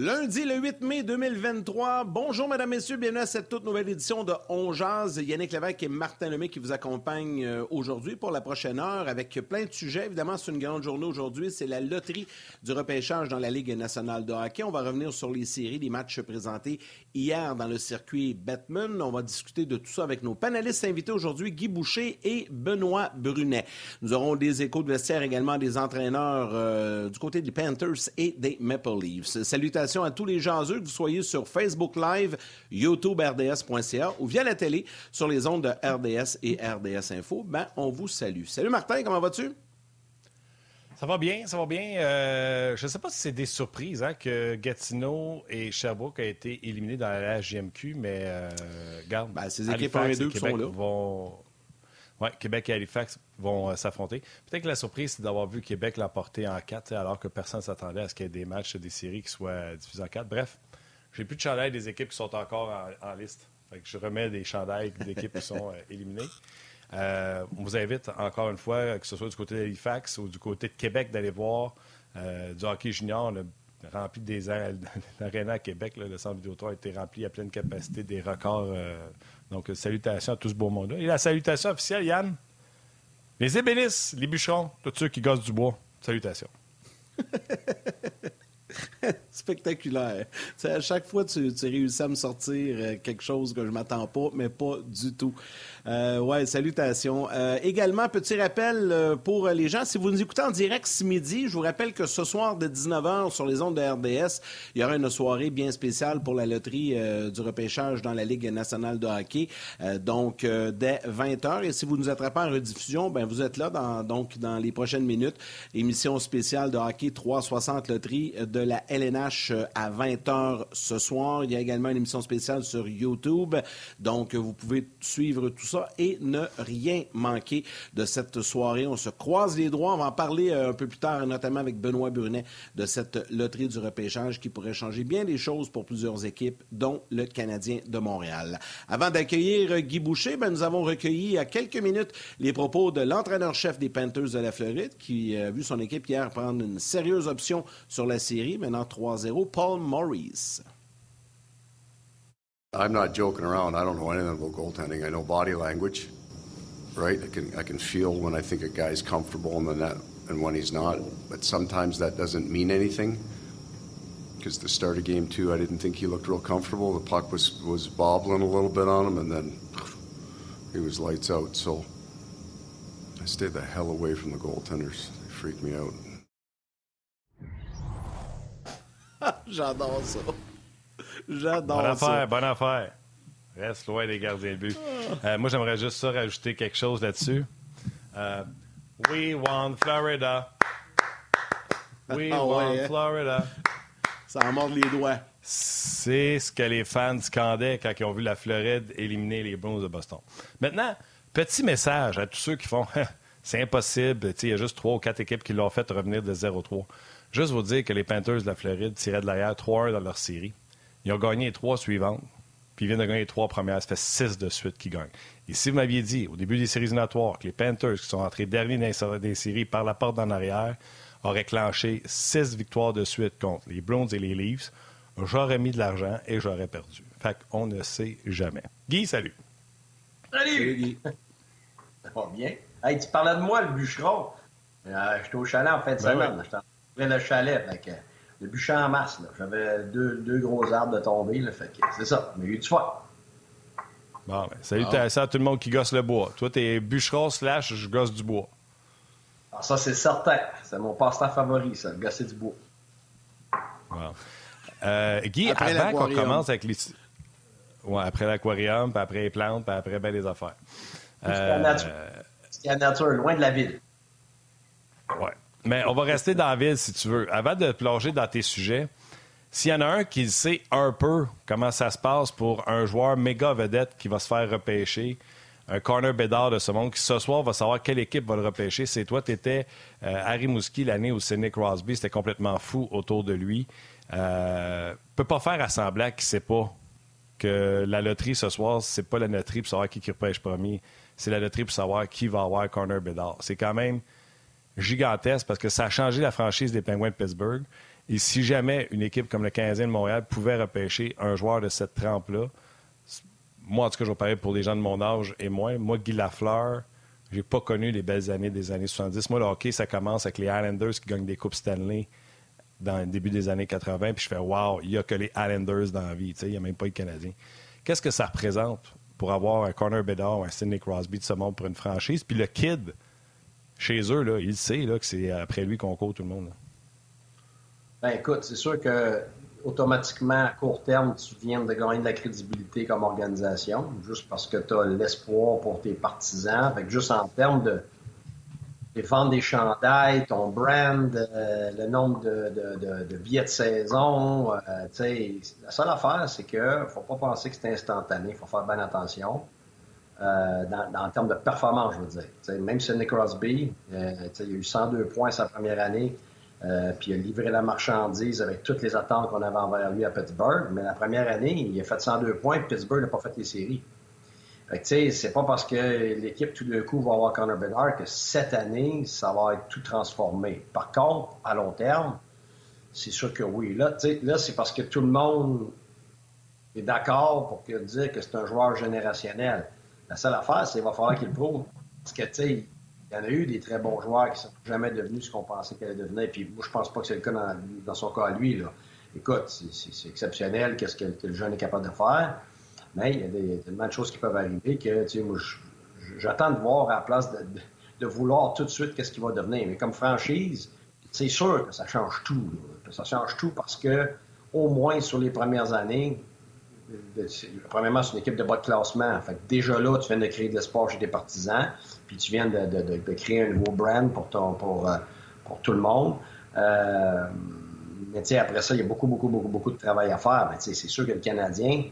Lundi le 8 mai 2023. Bonjour, mesdames, messieurs. Bienvenue à cette toute nouvelle édition de On Jazz. Yannick Lévesque et Martin Lemay qui vous accompagnent euh, aujourd'hui pour la prochaine heure avec plein de sujets. Évidemment, c'est une grande journée aujourd'hui. C'est la loterie du repêchage dans la Ligue nationale de hockey. On va revenir sur les séries, les matchs présentés hier dans le circuit Batman. On va discuter de tout ça avec nos panélistes invités aujourd'hui, Guy Boucher et Benoît Brunet. Nous aurons des échos de vestiaire également des entraîneurs euh, du côté des Panthers et des Maple Leafs. À tous les gens que vous soyez sur Facebook Live, YouTube RDS.ca ou via la télé sur les ondes de RDS et RDS Info. Ben, on vous salue. Salut Martin, comment vas-tu? Ça va bien, ça va bien. Euh, je ne sais pas si c'est des surprises hein, que Gatineau et Sherbrooke ont été éliminés dans la GMQ, mais euh, regarde, ben, ces équipes 1 et 2 qui sont là. Vont... Ouais, Québec et Halifax vont euh, s'affronter. Peut-être que la surprise, c'est d'avoir vu Québec l'emporter en 4, alors que personne ne s'attendait à ce qu'il y ait des matchs, des séries qui soient diffusés en 4. Bref, j'ai plus de chandails des équipes qui sont encore en, liste. je remets des chandails des équipes qui sont euh, éliminées. Euh, on vous invite encore une fois, que ce soit du côté d'Halifax ou du côté de Québec, d'aller voir du hockey junior. A rempli des l'aréna à Québec. le centre Vidéotron a été rempli à pleine capacité, des records donc, salutations à tout ce beau monde-là. Et la salutation officielle, Yann, les ébénistes, les bûcherons, tous ceux qui gossent du bois, salutations. Spectaculaire. à chaque fois, tu, tu, réussis à me sortir euh, quelque chose que je m'attends pas, mais pas du tout. Euh, ouais, salutations. Euh, également, petit rappel euh, pour les gens, si vous nous écoutez en direct ce midi, je vous rappelle que ce soir de 19h sur les ondes de RDS, il y aura une soirée bien spéciale pour la loterie du repêchage dans la Ligue nationale de hockey. donc, dès 20h. Et si vous nous attrapez en rediffusion, ben vous êtes là dans, donc dans les prochaines minutes. Émission spéciale de hockey 360 loterie de la LNH à 20h ce soir. Il y a également une émission spéciale sur YouTube. Donc, vous pouvez suivre tout ça et ne rien manquer de cette soirée. On se croise les droits. On va en parler euh, un peu plus tard, notamment avec Benoît Brunet, de cette loterie du repêchage qui pourrait changer bien des choses pour plusieurs équipes, dont le Canadien de Montréal. Avant d'accueillir Guy Boucher, ben, nous avons recueilli a quelques minutes les propos de l'entraîneur-chef des Panthers de la Floride, qui a vu son équipe hier prendre une sérieuse option sur la série, maintenant 3-0, Paul Maurice. I'm not joking around. I don't know anything about goaltending. I know body language, right? I can I can feel when I think a guy's comfortable in the net and when he's not. But sometimes that doesn't mean anything. Because the start of game two, I didn't think he looked real comfortable. The puck was was bobbling a little bit on him, and then he was lights out. So I stayed the hell away from the goaltenders. They freaked me out. J'adore ça. J'adore bonne affaire, bonne affaire. Reste loin des gardiens de but. Euh, moi, j'aimerais juste ça rajouter quelque chose là-dessus. Euh, we want Florida. We ah want hein? Florida. Ça en mord les doigts. C'est ce que les fans scandaient quand ils ont vu la Floride éliminer les Bruins de Boston. Maintenant, petit message à tous ceux qui font c'est impossible. Il y a juste trois ou quatre équipes qui l'ont fait revenir de 0-3. Juste vous dire que les Panthers de la Floride tiraient de l'arrière 3-1 dans leur série. Ils ont gagné les trois suivantes, puis ils viennent de gagner les trois premières. Ça fait six de suite qu'ils gagnent. Et si vous m'aviez dit au début des séries éliminatoires que les Panthers, qui sont entrés derniers dans les séries par la porte en arrière, auraient clenché six victoires de suite contre les Browns et les Leafs, j'aurais mis de l'argent et j'aurais perdu. Fait qu'on ne sait jamais. Guy, salut. Salut, Guy. Ça va bien? Hey, tu parlais de moi, le bûcheron. Euh, j'étais au chalet en fin de ben semaine. Le chalet. Fait le bûcher en masse. J'avais deux, deux, gros arbres de tomber. Là, fait c'est ça. Mais eu du fois. Bon, ben, salut à tout le monde qui gosse le bois. Toi, t'es bûcheron slash je gosse du bois. Alors ah, ça, c'est certain. C'est mon passe-temps favori, ça, gosser du bois. Wow. Euh, Guy, avant qu'on commence avec les... Ouais, après l'aquarium, puis après les plantes, puis après ben, les affaires. C'est la nature. C'est la nature, loin de la ville. Ouais. Mais on va rester dans la ville si tu veux. Avant de plonger dans tes sujets, s'il y en a un qui sait un peu comment ça se passe pour un joueur méga vedette qui va se faire repêcher, un corner bédard de ce monde qui ce soir va savoir quelle équipe va le repêcher, c'est toi. Tu étais euh, Harry Mouski l'année où c'est Crosby. C'était complètement fou autour de lui. Euh, peut pas faire assemblant qui sait pas que la loterie ce soir, c'est pas la loterie pour savoir qui, qui repêche premier. C'est la loterie pour savoir qui va avoir corner bédard. C'est quand même gigantesque parce que ça a changé la franchise des Penguins de Pittsburgh. Et si jamais une équipe comme le Canadien de Montréal pouvait repêcher un joueur de cette trempe-là, moi, en tout cas, je vais parler pour les gens de mon âge et moins. Moi, Guy Lafleur, j'ai pas connu les belles années des années 70. Moi, le hockey, ça commence avec les Islanders qui gagnent des Coupes Stanley dans le début des années 80. Puis je fais, wow, il n'y a que les Islanders dans la vie. Il n'y a même pas les Canadiens. Qu'est-ce que ça représente pour avoir un Connor Bedard ou un Sidney Crosby de ce monde pour une franchise? Puis le kid, chez eux, là, il sait là, que c'est après lui qu'on court tout le monde. Ben écoute, c'est sûr que automatiquement, à court terme, tu viens de gagner de la crédibilité comme organisation, juste parce que tu as l'espoir pour tes partisans. Fait juste en termes de, vendre des chandails, ton brand, euh, le nombre de, billets de saison, euh, la seule affaire, c'est que faut pas penser que c'est instantané. Il faut faire bien attention. Euh, en termes de performance, je veux dire. même si Nick Crosby, il a eu 102 points sa première année, euh, puis il a livré la marchandise avec toutes les attentes qu'on avait envers lui à Pittsburgh. Mais la première année, il a fait 102 points, puis Pittsburgh n'a pas fait les séries. Fait que, c'est pas parce que l'équipe, tout d'un coup, va avoir Connor Bedard que cette année, ça va être tout transformé. Par contre, à long terme, c'est sûr que oui. Là, là c'est parce que tout le monde est d'accord pour dire que c'est un joueur générationnel. La seule affaire, c'est qu'il va falloir qu'il prouve. Parce que, tu sais, il y en a eu des très bons joueurs qui ne sont jamais devenus ce qu'on pensait qu'elle allait devenir. Puis moi, je pense pas que c'est le cas dans, son cas à lui. Écoute, c'est exceptionnel qu'est-ce que, le jeune est capable de faire. Mais il y a tellement de choses qui peuvent arriver que, tu sais, moi, j'attends de voir à la place de, vouloir tout de suite qu'est-ce qu'il va devenir. Mais comme franchise, c'est sûr que ça change tout. Ça change tout parce que, au moins sur les premières années, premièrement, c'est une équipe de bas de classement. Déjà là, tu viens de créer de l'espoir chez tes partisans, puis tu viens de, créer un nouveau brand pour, euh, tout le monde. Euh, mais tu sais, après ça, il y a beaucoup, beaucoup, beaucoup, beaucoup de travail à faire. Mais c'est sûr que le Canadien,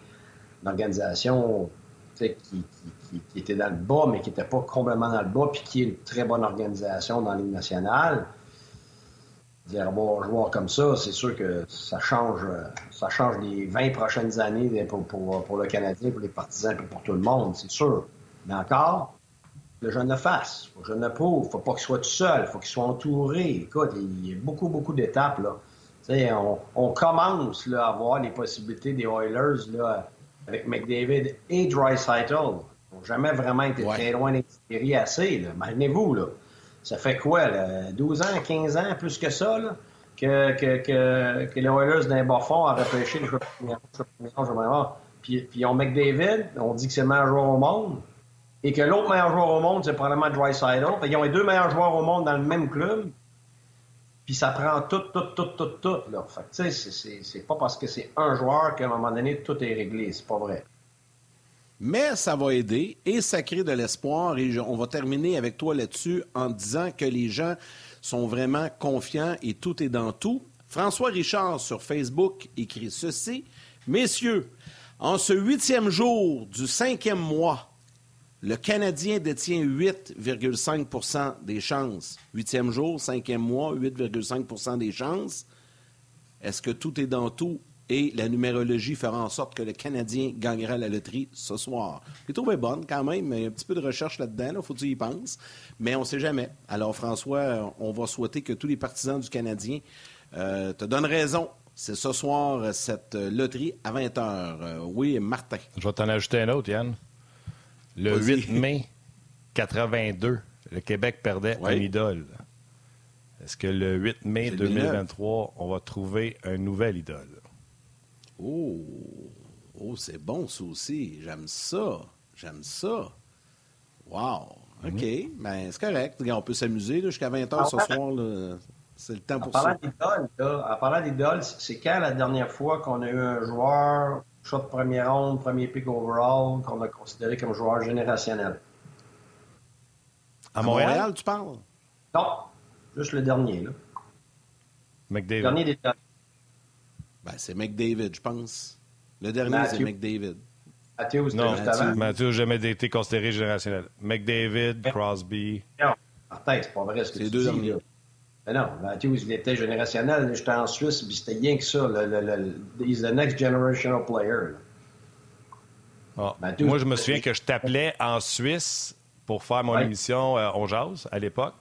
une organisation qui, qui, qui, était dans le bas, mais qui n'était pas complètement dans le bas, puis qui est une très bonne organisation dans la Ligue nationale, dire bon joueur comme ça, c'est sûr que ça change, ça change les 20 prochaines années pour, pour, le Canadien, pour les partisans, et pour tout le monde, c'est sûr. Mais encore, le jeune le fasse. le jeune le prouve. Faut pas qu'il soit tout seul. Faut qu'il soit entouré. Écoute, il y a beaucoup, beaucoup d'étapes, là. On, on, commence là, à voir les possibilités des Oilers là, avec McDavid et Dreisaitl. Ils n'ont jamais vraiment été très loin des assez. Imaginez-vous, là. Ça fait quoi, là? 12 ans, 15 ans, plus que ça, là, que, que, que, que les Oilers d'un bas fond a repêché le puis, puis ils ont McDavid, on dit que c'est le meilleur joueur au monde, et que l'autre meilleur joueur au monde, c'est probablement Dry Side. Ils ont les deux meilleurs joueurs au monde dans le même club, puis ça prend tout, tout, tout, tout, tout. Là. Fait tu sais, c'est pas parce que c'est un joueur qu'à un moment donné, tout est réglé. C'est pas vrai. Mais ça va aider et ça crée de l'espoir. Et on va terminer avec toi là-dessus en disant que les gens sont vraiment confiants et tout est dans tout. François Richard sur Facebook écrit ceci. Messieurs, en ce huitième jour du cinquième mois, le Canadien détient 8,5% des chances. Huitième jour, cinquième mois, 8,5% des chances. Est-ce que tout est dans tout? Et la numérologie fera en sorte que le Canadien gagnera la loterie ce soir. Je trouvé bonne quand même, mais il y a un petit peu de recherche là-dedans, il faut que tu y penses. Mais on ne sait jamais. Alors, François, on va souhaiter que tous les partisans du Canadien euh, te donnent raison. C'est ce soir, cette loterie à 20 h. Euh, oui, Martin. Je vais t'en ajouter un autre, Yann. Le 8 mai 82, le Québec perdait un idole. Est-ce que le 8 mai 2023, on va trouver un nouvel idole? Oh, oh c'est bon ça aussi. J'aime ça. J'aime ça. Wow. OK. Mhm. Ben, c'est correct. On peut s'amuser jusqu'à 20 h ce soir. C'est le temps pour ça. en parlant d'idole, c'est quand la dernière fois qu'on a eu un joueur, choix de première ronde, premier pick overall, qu'on a considéré comme joueur générationnel? À Montréal, tu parles? Non, juste le dernier. Là. McDavid. Le dernier des ben, c'est McDavid, je pense. Le dernier, c'est McDavid. Matthews, non, Matthews n'a jamais été considéré générationnel. McDavid, Crosby. Non, Martin, c'est pas vrai ce que tu deux dis. Derniers. Mais non, Matthews, il était générationnel. J'étais en Suisse, puis c'était rien que ça. Le, le, le, he's the next generational player. Ah. Moi, je me souviens que je t'appelais en Suisse pour faire mon émission euh, On Jase à l'époque.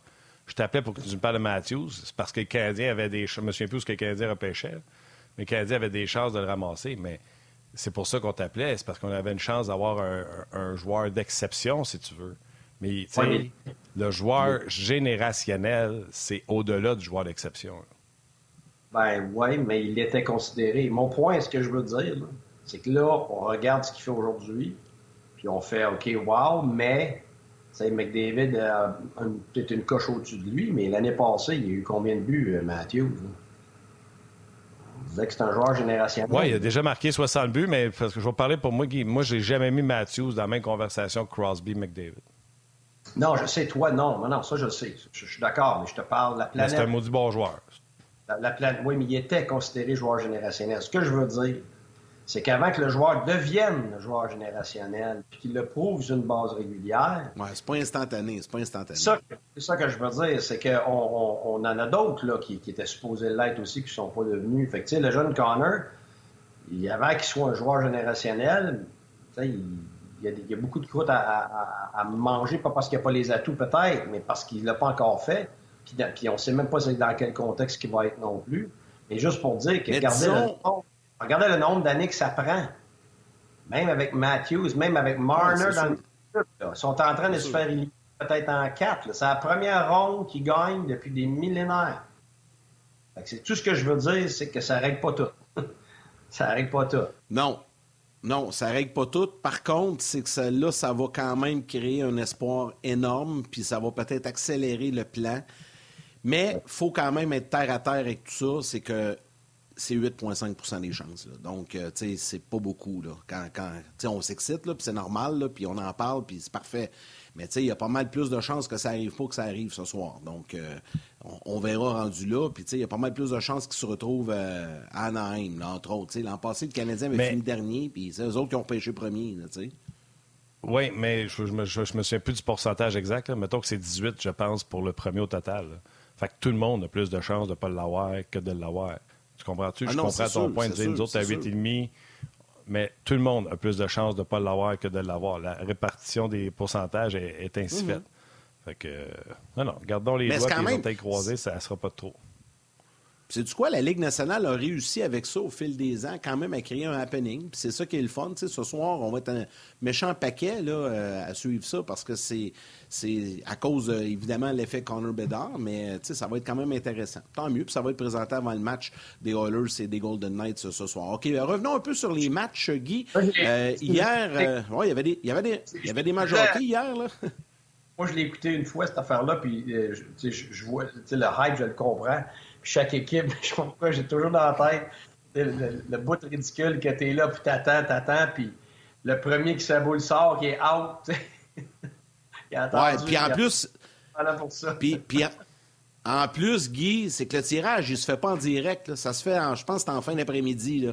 je t'appelais pour que tu me parles de Matthews. C'est parce que le Canadien avait des Je me souviens plus ce que le Canadien repêchait. Mais le Canadien avait des chances de le ramasser. Mais c'est pour ça qu'on t'appelait. C'est parce qu'on avait une chance d'avoir un, joueur d'exception, si tu veux. Mais, le joueur générationnel, c'est au-delà du joueur d'exception. Ben oui, mais il était considéré. Mon point, ce que je veux dire, c'est que là, on regarde ce qu'il fait aujourd'hui, puis on fait OK, wow, mais McDavid a peut-être une coche au-dessus de lui, mais l'année passée, il y a eu combien de buts, euh, Matthews? On disait que c'est un joueur générationnel. Oui, il a déjà marqué 60 buts, mais parce que je vais parler pour moi, Guy, moi, j'ai jamais mis Matthews dans la même conversation que Crosby-McDavid. Non, je sais, toi, non. Non, ça, je sais. Je, suis d'accord, mais je te parle de la planète. C'est un maudit bon joueur. La, planète, oui, mais il était considéré joueur générationnel. Ce que je veux dire, c'est qu'avant que le joueur devienne le joueur générationnel, puis qu'il le prouve sur une base régulière. Oui, c'est pas instantané, c'est pas instantané. C'est ça, que je veux dire, c'est qu'on on, en a d'autres là, qui, étaient supposés l'être aussi, qui ne sont pas devenus. Fait que, le jeune Connor, avant qu'il soit un joueur générationnel, il, y a, beaucoup de croûtes à, manger, pas parce qu'il n'y a pas les atouts peut-être, mais parce qu'il ne l'a pas encore fait. Puis, on ne sait même pas dans quel contexte il va être non plus. Mais juste pour dire que regardez, le, regardez le nombre d'années que ça prend. Même avec Matthews, même avec Marner dans le ils sont en train de se faire peut-être en quatre. C'est la première ronde qu'ils gagnent depuis des millénaires. C'est tout ce que je veux dire, c'est que ça règle pas tout. ça règle pas tout. Non. Non, ça règle pas tout. Par contre, c'est que ça, là, ça va quand même créer un espoir énorme, puis ça va peut-être accélérer le plan. Mais il faut quand même être terre à terre avec tout ça. C'est que c'est 8,5% des chances. Donc, euh, tu sais, c'est pas beaucoup. Là. Quand, quand on s'excite, puis c'est normal, puis on en parle, puis c'est parfait. Mais tu sais, il y a pas mal plus de chances que ça arrive pas que ça arrive ce soir. Donc, euh, on, verra rendu là. Puis, tu sais, il y a pas mal plus de chances qu'ils se retrouvent euh, à Anaheim, entre autres. L'an passé, le Canadien avait fini dernier, puis c'est eux autres qui ont pêché premier, tu sais. Oui, mais je, me, je, me souviens plus du pourcentage exact. Mettons que c'est 18, je pense, pour le premier au total. Fait que tout le monde a plus de chances de ne pas l'avoir que de l'avoir. Tu comprends-tu? Ah je comprends ton point de vue. Nous autres, à 8,5, mais tout le monde a plus de chances de ne pas l'avoir que de l'avoir. La répartition des pourcentages est, ainsi mhm. faite. Fait que, non, non, gardons les doigts et les croisés, ça ne sera pas trop. C'est du quoi, la Ligue nationale a réussi avec ça au fil des ans quand même à créer un happening. c'est ça qui est le fun. ce soir, on va être un méchant paquet là, euh, à suivre ça parce que c'est, à cause, euh, évidemment, l'effet Connor Bedard, mais ça va être quand même intéressant. Tant mieux, puis ça va être présenté avant le match des Oilers et des Golden Knights ce soir. OK, euh, revenons un peu sur les matchs, Guy. hier, il y avait des, y avait des, y avait des matchs hier. Là. Moi, je l'ai écouté une fois, cette affaire-là, puis je, je vois le hype, je le comprends chaque équipe, je sais pas pourquoi, j'ai toujours dans la tête le, bout ridicule que t'es là, puis t'attends, t'attends, puis le premier qui se boule sort, qui est out. ouais, puis en plus. Puis, puis en plus, Guy, c'est que le tirage, il se fait pas en direct. Ça se fait, en, je pense, en fin d'après-midi,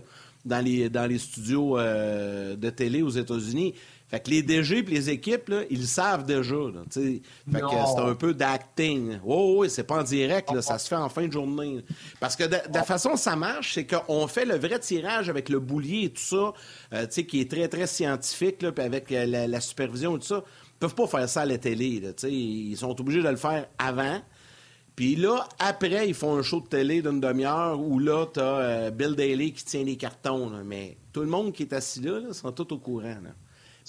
dans les, dans les studios euh, de télé aux États-Unis. Fait que les DG et les équipes, là, ils le savent déjà. fait que c'est un peu d'acting. Oui, oui, c'est pas en direct, là, ça se fait en fin de journée. Parce que de, la façon ça marche, c'est qu'on fait le vrai tirage avec le boulier et tout ça, euh, qui est très, très scientifique, là, puis avec la, supervision et tout ça. Ils peuvent pas faire ça à la télé. Là, ils sont obligés de le faire avant. Puis là, après, ils font un show de télé d'une demi-heure où là, tu as euh, Bill Daly qui tient les cartons. Mais tout le monde qui est assis là, là sont tous au courant. Là.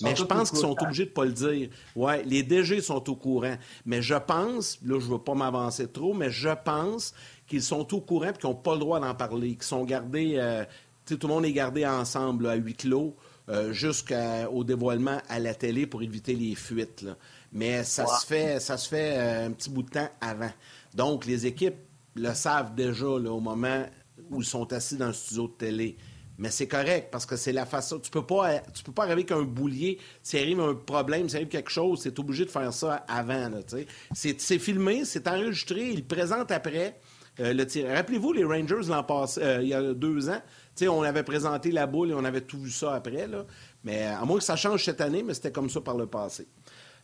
Mais je pense qu'ils sont obligés de ne pas le dire. Oui, les DG sont au courant. Mais je pense, là, je ne veux pas m'avancer trop, mais je pense qu'ils sont au courant et qu'ils n'ont pas le droit d'en parler, qu'ils sont gardés, euh, tout le monde est gardé ensemble à huis clos euh, jusqu'au dévoilement à la télé pour éviter les fuites. Mais ça se fait, ça se fait euh, un petit bout de temps avant. Donc, les équipes le savent déjà au moment où ils sont assis dans le studio de télé. Mais c'est correct parce que c'est la façon. Tu peux pas, tu peux pas arriver avec un boulier. S'il arrive un problème, s'il arrive quelque chose, c'est obligé de faire ça avant. C'est filmé, c'est enregistré, il présente après. Euh, le Rappelez-vous, les Rangers l'an passé, euh, il y a deux ans, on avait présenté la boule et on avait tout vu ça après. Là. Mais à moins que ça change cette année, mais c'était comme ça par le passé.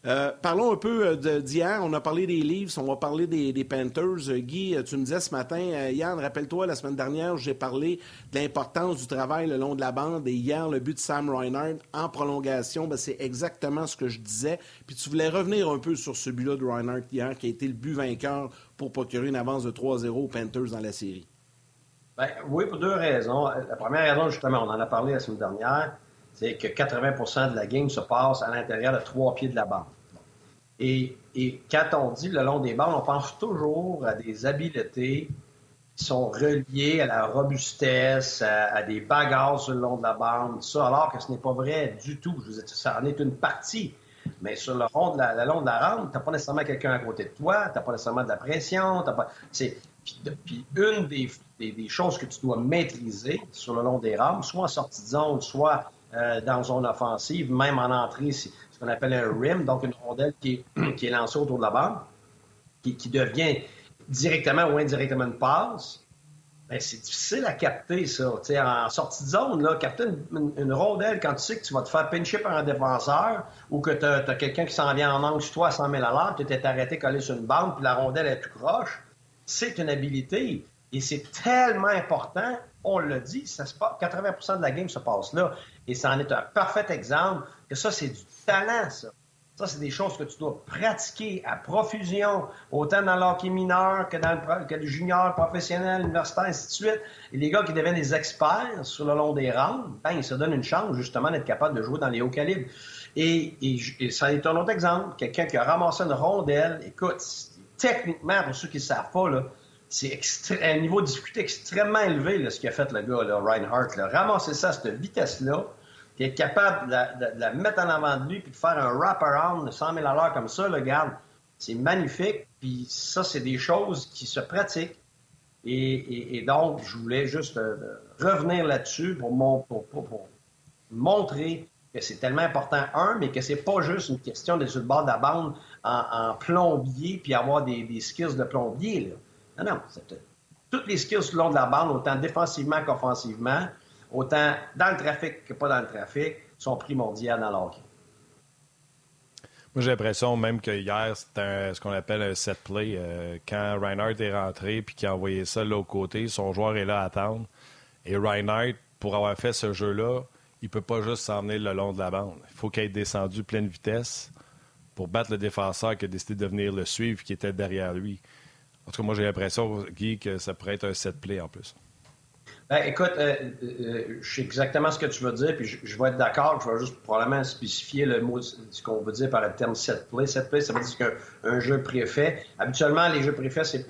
Euh, parlons un peu d'hier. On a parlé des Leafs, on va parler des, Panthers. Guy, tu me disais ce matin, Yann, rappelle-toi, la semaine dernière, j'ai parlé de l'importance du travail le long de la bande. Et hier, le but de Sam Reinhardt en prolongation, ben, c'est exactement ce que je disais. Puis tu voulais revenir un peu sur ce but-là de Reinhardt hier, qui a été le but vainqueur pour procurer une avance de 3-0 aux Panthers dans la série. Ben, oui, pour deux raisons. La première raison, justement, on en a parlé la semaine dernière, c'est que 80% de la game se passe à l'intérieur de trois pieds de la bande. Et, quand on dit le long des bandes, on pense toujours à des habiletés qui sont reliées à la robustesse, à, des bagarres sur le long de la bande, ça, alors que ce n'est pas vrai du tout. Je vous ça en est une partie. Mais sur le long de la, long de la rampe, tu n'as pas nécessairement quelqu'un à côté de toi, tu n'as pas nécessairement de la pression. T'as pas... Puis, une des, des, choses que tu dois maîtriser sur le long des rampes, soit en sortie de zone, soit euh, dans zone offensive, même en entrée, ce qu'on appelle un rim, donc une rondelle qui est, lancée autour de la qui, qui devient directement ou indirectement une passe. Ben, c'est difficile à capter, ça. en sortie de zone, là, capter une, rondelle quand tu sais que tu vas te faire pincher par un défenseur ou que tu as, quelqu'un qui s'en vient en angle sur toi à 100 000 à l'heure, tu t'es arrêté collé sur une bande, puis la rondelle est tout croche, c'est une habilité. Et c'est tellement important, on le dit, ça se passe, 80% de la game se passe là. Et ça en est un parfait exemple que ça, c'est du talent, ça. Ça, c'est des choses que tu dois pratiquer à profusion, autant dans l'hockey mineur que dans le, que le junior, professionnel, universitaire, ainsi de suite. Et les gars qui deviennent des experts sur le long des rangs, ben, ils se donnent une chance, justement, d'être capable de jouer dans les hauts calibres. Et, et, ça est un autre exemple. Quelqu'un qui a ramassé une rondelle, écoute, techniquement, pour ceux qui ne savent pas, là, c'est un niveau de difficulté extrêmement élevé, ce qu'a fait le gars, là, Reinhardt. Ramasser ça à cette vitesse-là, qui est capable de la, mettre en avant de lui puis de faire un wrap-around de 100 000 à l'heure comme ça, le garde, c'est magnifique. Puis ça, c'est des choses qui se pratiquent. Et, donc, je voulais juste euh, revenir là-dessus pour, montrer que c'est tellement important, un, mais que c'est pas juste une question de sur le de la bande en, plombier puis avoir des, des skills de plombier. Là. Non, non. Toutes les skills le long de la bande, autant défensivement qu'offensivement, autant dans le trafic que pas dans le trafic, sont primordiales dans l'hockey. Moi, j'ai l'impression même que hier, c'était ce qu'on appelle un set play. Euh, quand Reinhardt est rentré puis qu'il a envoyé ça de l'autre côté, son joueur est là à attendre. Et Reinhardt, pour avoir fait ce jeu-là, il peut pas juste s'emmener le long de la bande. Il faut qu'il ait descendu pleine vitesse pour battre le défenseur qui a décidé de venir le suivre, qui était derrière lui. En tout cas, moi, j'ai l'impression, Guy, que ça pourrait être un set play en plus. Ben, écoute, euh, euh, je sais exactement ce que tu veux dire, puis je, vais être d'accord. Je vais juste probablement spécifier le mot, ce qu'on veut dire par le terme set play. Set play, ça veut dire qu'un jeu préfet. Habituellement, les jeux préfets, c'est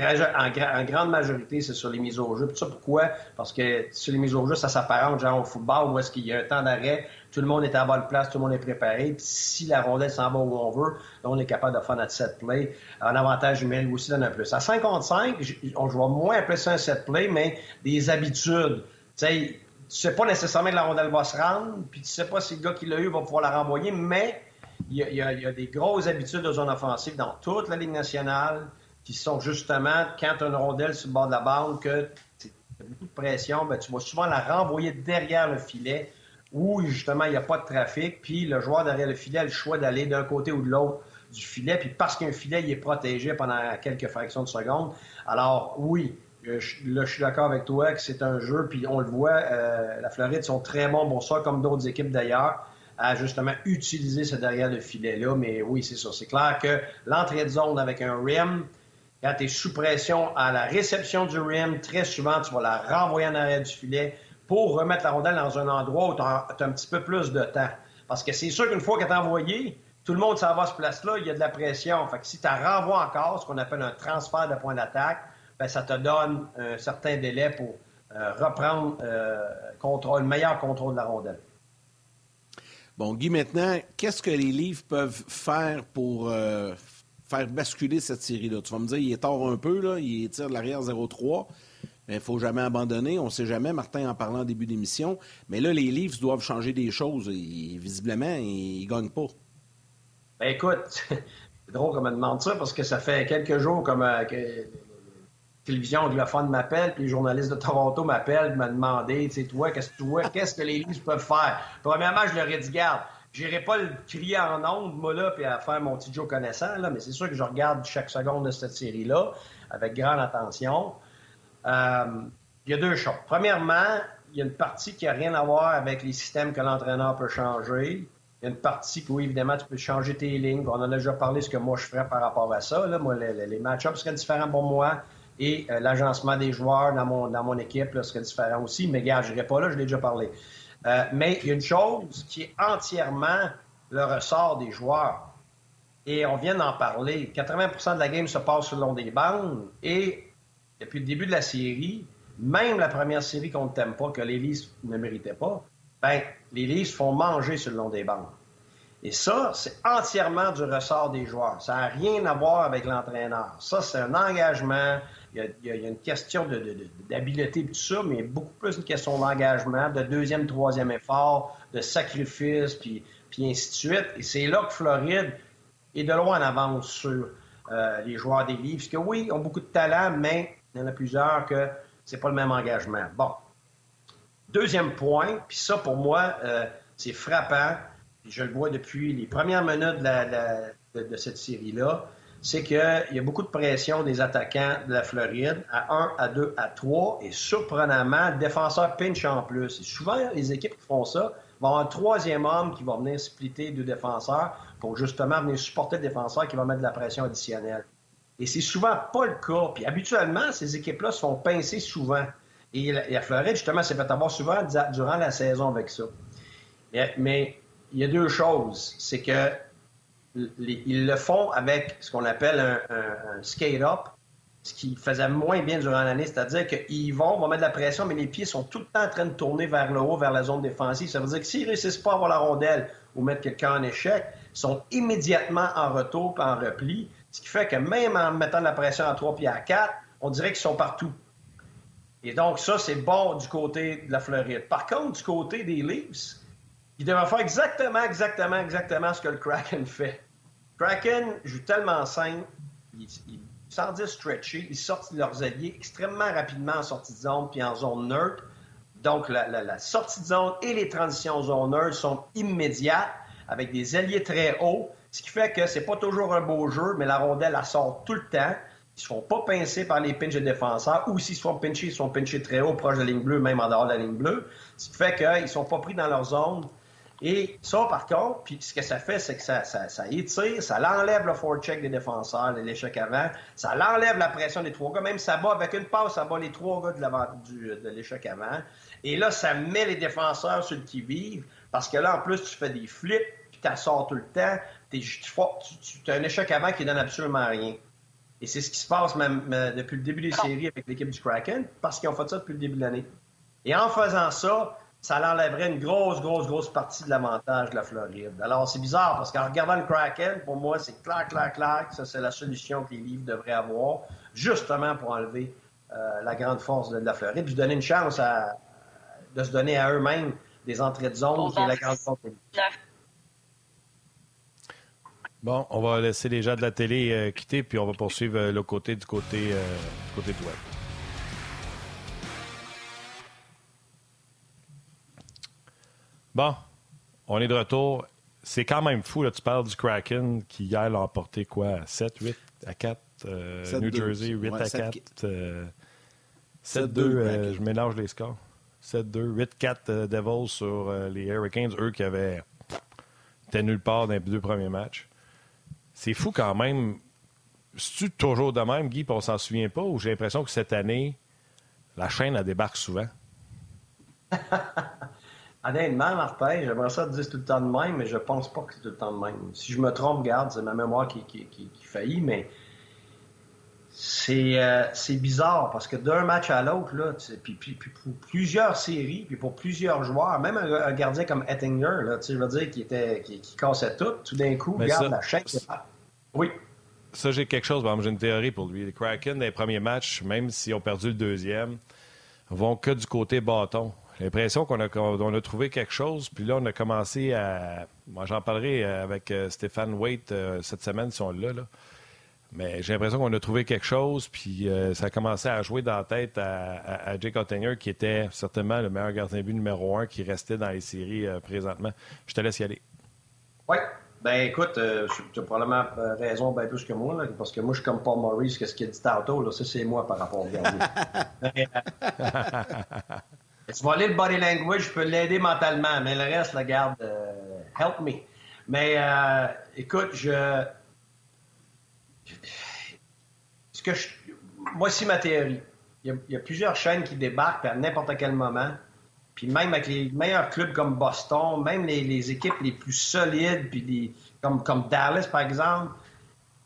en, grande majorité, c'est sur les mises au jeu. Pourquoi? Parce que sur les mises au jeu, ça s'apparente genre au football où est-ce qu'il y a un temps d'arrêt, tout le monde est à bonne place, tout le monde est préparé. Puis si la rondelle s'en va où on veut, on est capable de faire notre set play. Un avantage numérique aussi donne un plus. À 55, on joue moins appeler ça un set play, mais des habitudes. Tu sais, tu sais pas nécessairement que la rondelle va se rendre, puis tu sais pas si le gars qui l'a eu va pouvoir la renvoyer, mais il y, il y a des grosses habitudes de zone offensive dans toute la Ligue nationale qui sont justement, quand tu as une rondelle sur le bord de la bande, que tu as beaucoup de pression, ben, tu vas souvent la renvoyer derrière le filet où justement il n'y a pas de trafic, puis le joueur derrière le filet a le choix d'aller d'un côté ou de l'autre du filet, puis parce qu'un filet il est protégé pendant quelques fractions de secondes. Alors oui, là je suis d'accord avec toi que c'est un jeu, puis on le voit, euh, la Floride sont très bons pour ça, comme d'autres équipes d'ailleurs à justement utiliser ce derrière le filet-là. Mais oui, c'est ça. C'est clair que l'entrée de zone avec un rim, quand tu es sous pression à la réception du rim, très souvent, tu vas la renvoyer en arrière du filet pour remettre la rondelle dans un endroit où tu as, un petit peu plus de temps. Parce que c'est sûr qu'une fois qu'elle est envoyée, tout le monde s'en va à ce place-là, il y a de la pression. Fait que si tu renvoies encore, ce qu'on appelle un transfert de point d'attaque, ben, ça te donne un certain délai pour euh, reprendre euh, contrôle, le meilleur contrôle de la rondelle. Bon, Guy, maintenant, qu'est-ce que les livres peuvent faire pour euh, faire basculer cette série-là. Tu vas me dire, il est tard un peu, là, il tire de l'arrière 0-3. Mais il ne faut jamais abandonner. On ne sait jamais, Martin en parlant en début d'émission. Mais là, les Leafs doivent changer des choses. Et, visiblement, ils ne gagnent pas. Ben écoute, c'est drôle qu'on me demande ça parce que ça fait quelques jours comme euh, que la télévision anglophone m'appelle, puis les journalistes de Toronto m'appellent, me demandé, tu sais, toi, qu'est-ce que vois, qu'est-ce que les Leafs peuvent faire? Premièrement, je leur ai dit, garde, J'irai pas le crier en ondes, moi, là, puis à faire mon petit Joe connaissant, là, mais c'est sûr que je regarde chaque seconde de cette série-là avec grande attention. Euh, il y a deux choses. Premièrement, il y a une partie qui n'a rien à voir avec les systèmes que l'entraîneur peut changer. Il y a une partie où, évidemment, tu peux changer tes lignes. On en a déjà parlé ce que moi je ferais par rapport à ça. Là. Moi, les, match-ups seraient différents pour moi et euh, l'agencement des joueurs dans mon, dans mon équipe là, serait différent aussi. Mais gars, je n'irai pas là, je l'ai déjà parlé. Euh, mais il y a une chose qui est entièrement le ressort des joueurs. Et on vient d'en parler. 80 de la game se passe le long des bandes. Et depuis le début de la série, même la première série qu'on ne t'aime pas, que les ne méritaient pas, ben, les font manger sur le long des bandes. Et ça, c'est entièrement du ressort des joueurs. Ça n'a rien à voir avec l'entraîneur. Ça, c'est un engagement. Il y, a, une question d'habileté de, tout ça, mais beaucoup plus une question d'engagement, de deuxième, troisième effort, de sacrifice, puis, puis ainsi de suite. Et c'est là que Floride est de loin en avance sur euh, les joueurs des Leafs. Parce que oui, ils ont beaucoup de talent, mais il y en a plusieurs que c'est pas le même engagement. Bon. Deuxième point, puis ça, pour moi, euh, c'est frappant, je le vois depuis les premières minutes de, cette série-là, c'est qu'il y a beaucoup de pression des attaquants de la Floride à 1, à 2, à 3, et surprenamment, défenseur pinch en plus. Et souvent, les équipes qui font ça vont avoir un troisième homme qui va venir splitter deux défenseurs pour justement venir supporter le défenseur qui va mettre de la pression additionnelle. Et c'est souvent pas le cas. Puis habituellement, ces équipes-là se font pincer souvent. Et la, Floride, justement, s'est fait avoir souvent durant la saison avec ça. Mais, il y a deux choses. C'est que ils le font avec ce qu'on appelle un, skate-up, ce qui faisait moins bien durant l'année, c'est-à-dire qu'ils vont, vont mettre de la pression, mais les pieds sont tout le temps en train de tourner vers le haut, vers la zone défensive. Ça veut dire que s'ils réussissent pas à avoir la rondelle ou mettre quelqu'un en échec, ils sont immédiatement en retour et en repli. Ce qui fait que même en mettant de la pression à 3 pieds à 4, on dirait qu'ils sont partout. Et donc, ça, c'est bon du côté de la Floride. Par contre, du côté des Leafs, ils devraient faire exactement, exactement, exactement ce que le Kraken fait. Kraken joue tellement simple, ils, sans dire stretcher, ils sortent leurs alliés extrêmement rapidement en sortie de zone puis en zone neutre. Donc, la, sortie de zone et les transitions zone neutre sont immédiates avec des alliés très hauts ce qui fait que c'est pas toujours un beau jeu, mais la rondelle, elle sort tout le temps. Ils ne sont pas pincés par les pinches de défenseurs, ou s'ils sont pinchés, ils sont pinchés très haut, proche de la ligne bleue, même en dehors de la ligne bleue. Ce qui fait qu'ils ne sont pas pris dans leur zone. Et ça, par contre, puis ce que ça fait, c'est que ça, ça, ça étire, ça l'enlève le forecheck des défenseurs, l'échec avant, ça l'enlève la pression des trois gars, même ça bat avec une passe, ça bat les trois gars de, de l'échec avant. Et là, ça met les défenseurs sur le qui-vive, parce que là, en plus, tu fais des flips, puis tu sors tout le temps tu, as un échec avant qui donne absolument rien. Et c'est ce qui se passe même, depuis le début des séries avec l'équipe du Kraken, parce qu'ils ont fait ça depuis le début de l'année. Et en faisant ça, ça l'enlèverait une grosse, grosse, grosse partie de l'avantage de la Floride. Alors, c'est bizarre, parce qu'en regardant le Kraken, pour moi, c'est clair, clair, clair que ça, c'est la solution que les livres devraient avoir, justement pour enlever euh, la grande force de, la Floride, puis donner une chance de se donner à eux-mêmes des entrées de zone, qui est la grande force de Bon, on va laisser les gens de la télé euh, quitter, puis on va poursuivre euh, le côté du côté, euh, du côté de web. Bon, on est de retour. C'est quand même fou, là, tu parles du Kraken qui hier l'a emporté quoi? 7, 8 à 4 New Jersey, 8 à 4 7-2, je mélange les scores. 7-2, 8-4 Devils sur les Hurricanes, eux qui avaient été nulle part dans les deux premiers matchs. C'est fou quand même. C'est-tu toujours de même, Guy, puis on s'en souvient pas, ou j'ai l'impression que cette année, la chaîne, elle débarque souvent? Honnêtement, Martin, j'aimerais ça te dire tout le temps de même, mais je pense pas que c'est tout le temps de même. Si je me trompe, garde, c'est ma mémoire qui, qui, qui, faillit, mais euh, c'est bizarre parce que d'un match à l'autre, là, puis, puis, pour plusieurs séries, puis pour plusieurs joueurs, même un, gardien comme Ettinger, là, je veux dire, qui, était, qui, cassait tout, tout d'un coup, regarde la chaîne. Oui. Ça, j'ai quelque chose, j'ai une théorie pour lui. Les Kraken, dans les premiers matchs, même s'ils ont perdu le deuxième, vont que du côté bâton. J'ai l'impression qu'on a, on a trouvé quelque chose, puis là, on a commencé à. Moi, j'en parlerai avec euh, Stéphane Waite euh, cette semaine, ils sont là. là. Mais j'ai l'impression qu'on a trouvé quelque chose, puis euh, ça a commencé à jouer dans la tête à, Jake Ottinger, qui était certainement le meilleur gardien de but numéro un qui restait dans les séries présentement. Je te laisse y aller. Oui. Ben écoute, euh, tu as probablement raison bien plus que moi, là, parce que moi, je suis comme Paul Maurice, qu'est-ce qu'il a dit tantôt, là, ça c'est moi par rapport au gardien. tu vas aller le body language, je peux l'aider mentalement, mais le reste, la garde, euh, help me. Mais euh, écoute, je. Ce que je... Voici ma théorie. Il y, a, plusieurs chaînes qui débarquent à n'importe quel moment. Puis même avec les meilleurs clubs comme Boston, même les, les équipes les plus solides, puis les, comme, comme Dallas, par exemple.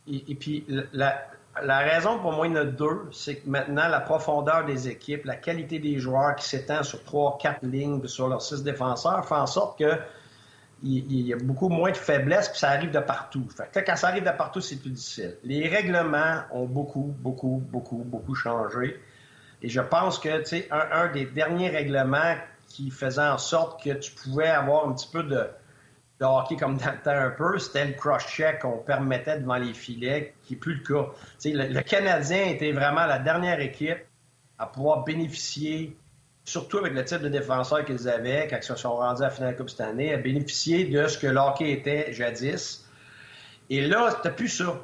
Et, et puis la, la raison pour moi, il y a deux, c'est que maintenant, la profondeur des équipes, la qualité des joueurs qui s'étend sur trois, quatre lignes, sur leurs six défenseurs, fait en sorte que il, y a beaucoup moins de faiblesse, puis ça arrive de partout. Fait que quand ça arrive de partout, c'est plus difficile. Les règlements ont beaucoup, beaucoup, beaucoup, beaucoup changé. Et je pense que, tu sais, un, des derniers règlements qui faisait en sorte que tu pouvais avoir un petit peu de, de hockey comme dans un peu, c'était le cross-check qu'on permettait devant les filets, qui n'est plus le cas. Le, Canadien était vraiment la dernière équipe à pouvoir bénéficier, surtout avec le type de défenseur qu'ils avaient quand ils se sont rendus à la finale de Coupe cette année, à bénéficier de ce que le hockey était jadis. Et là, tu plus ça.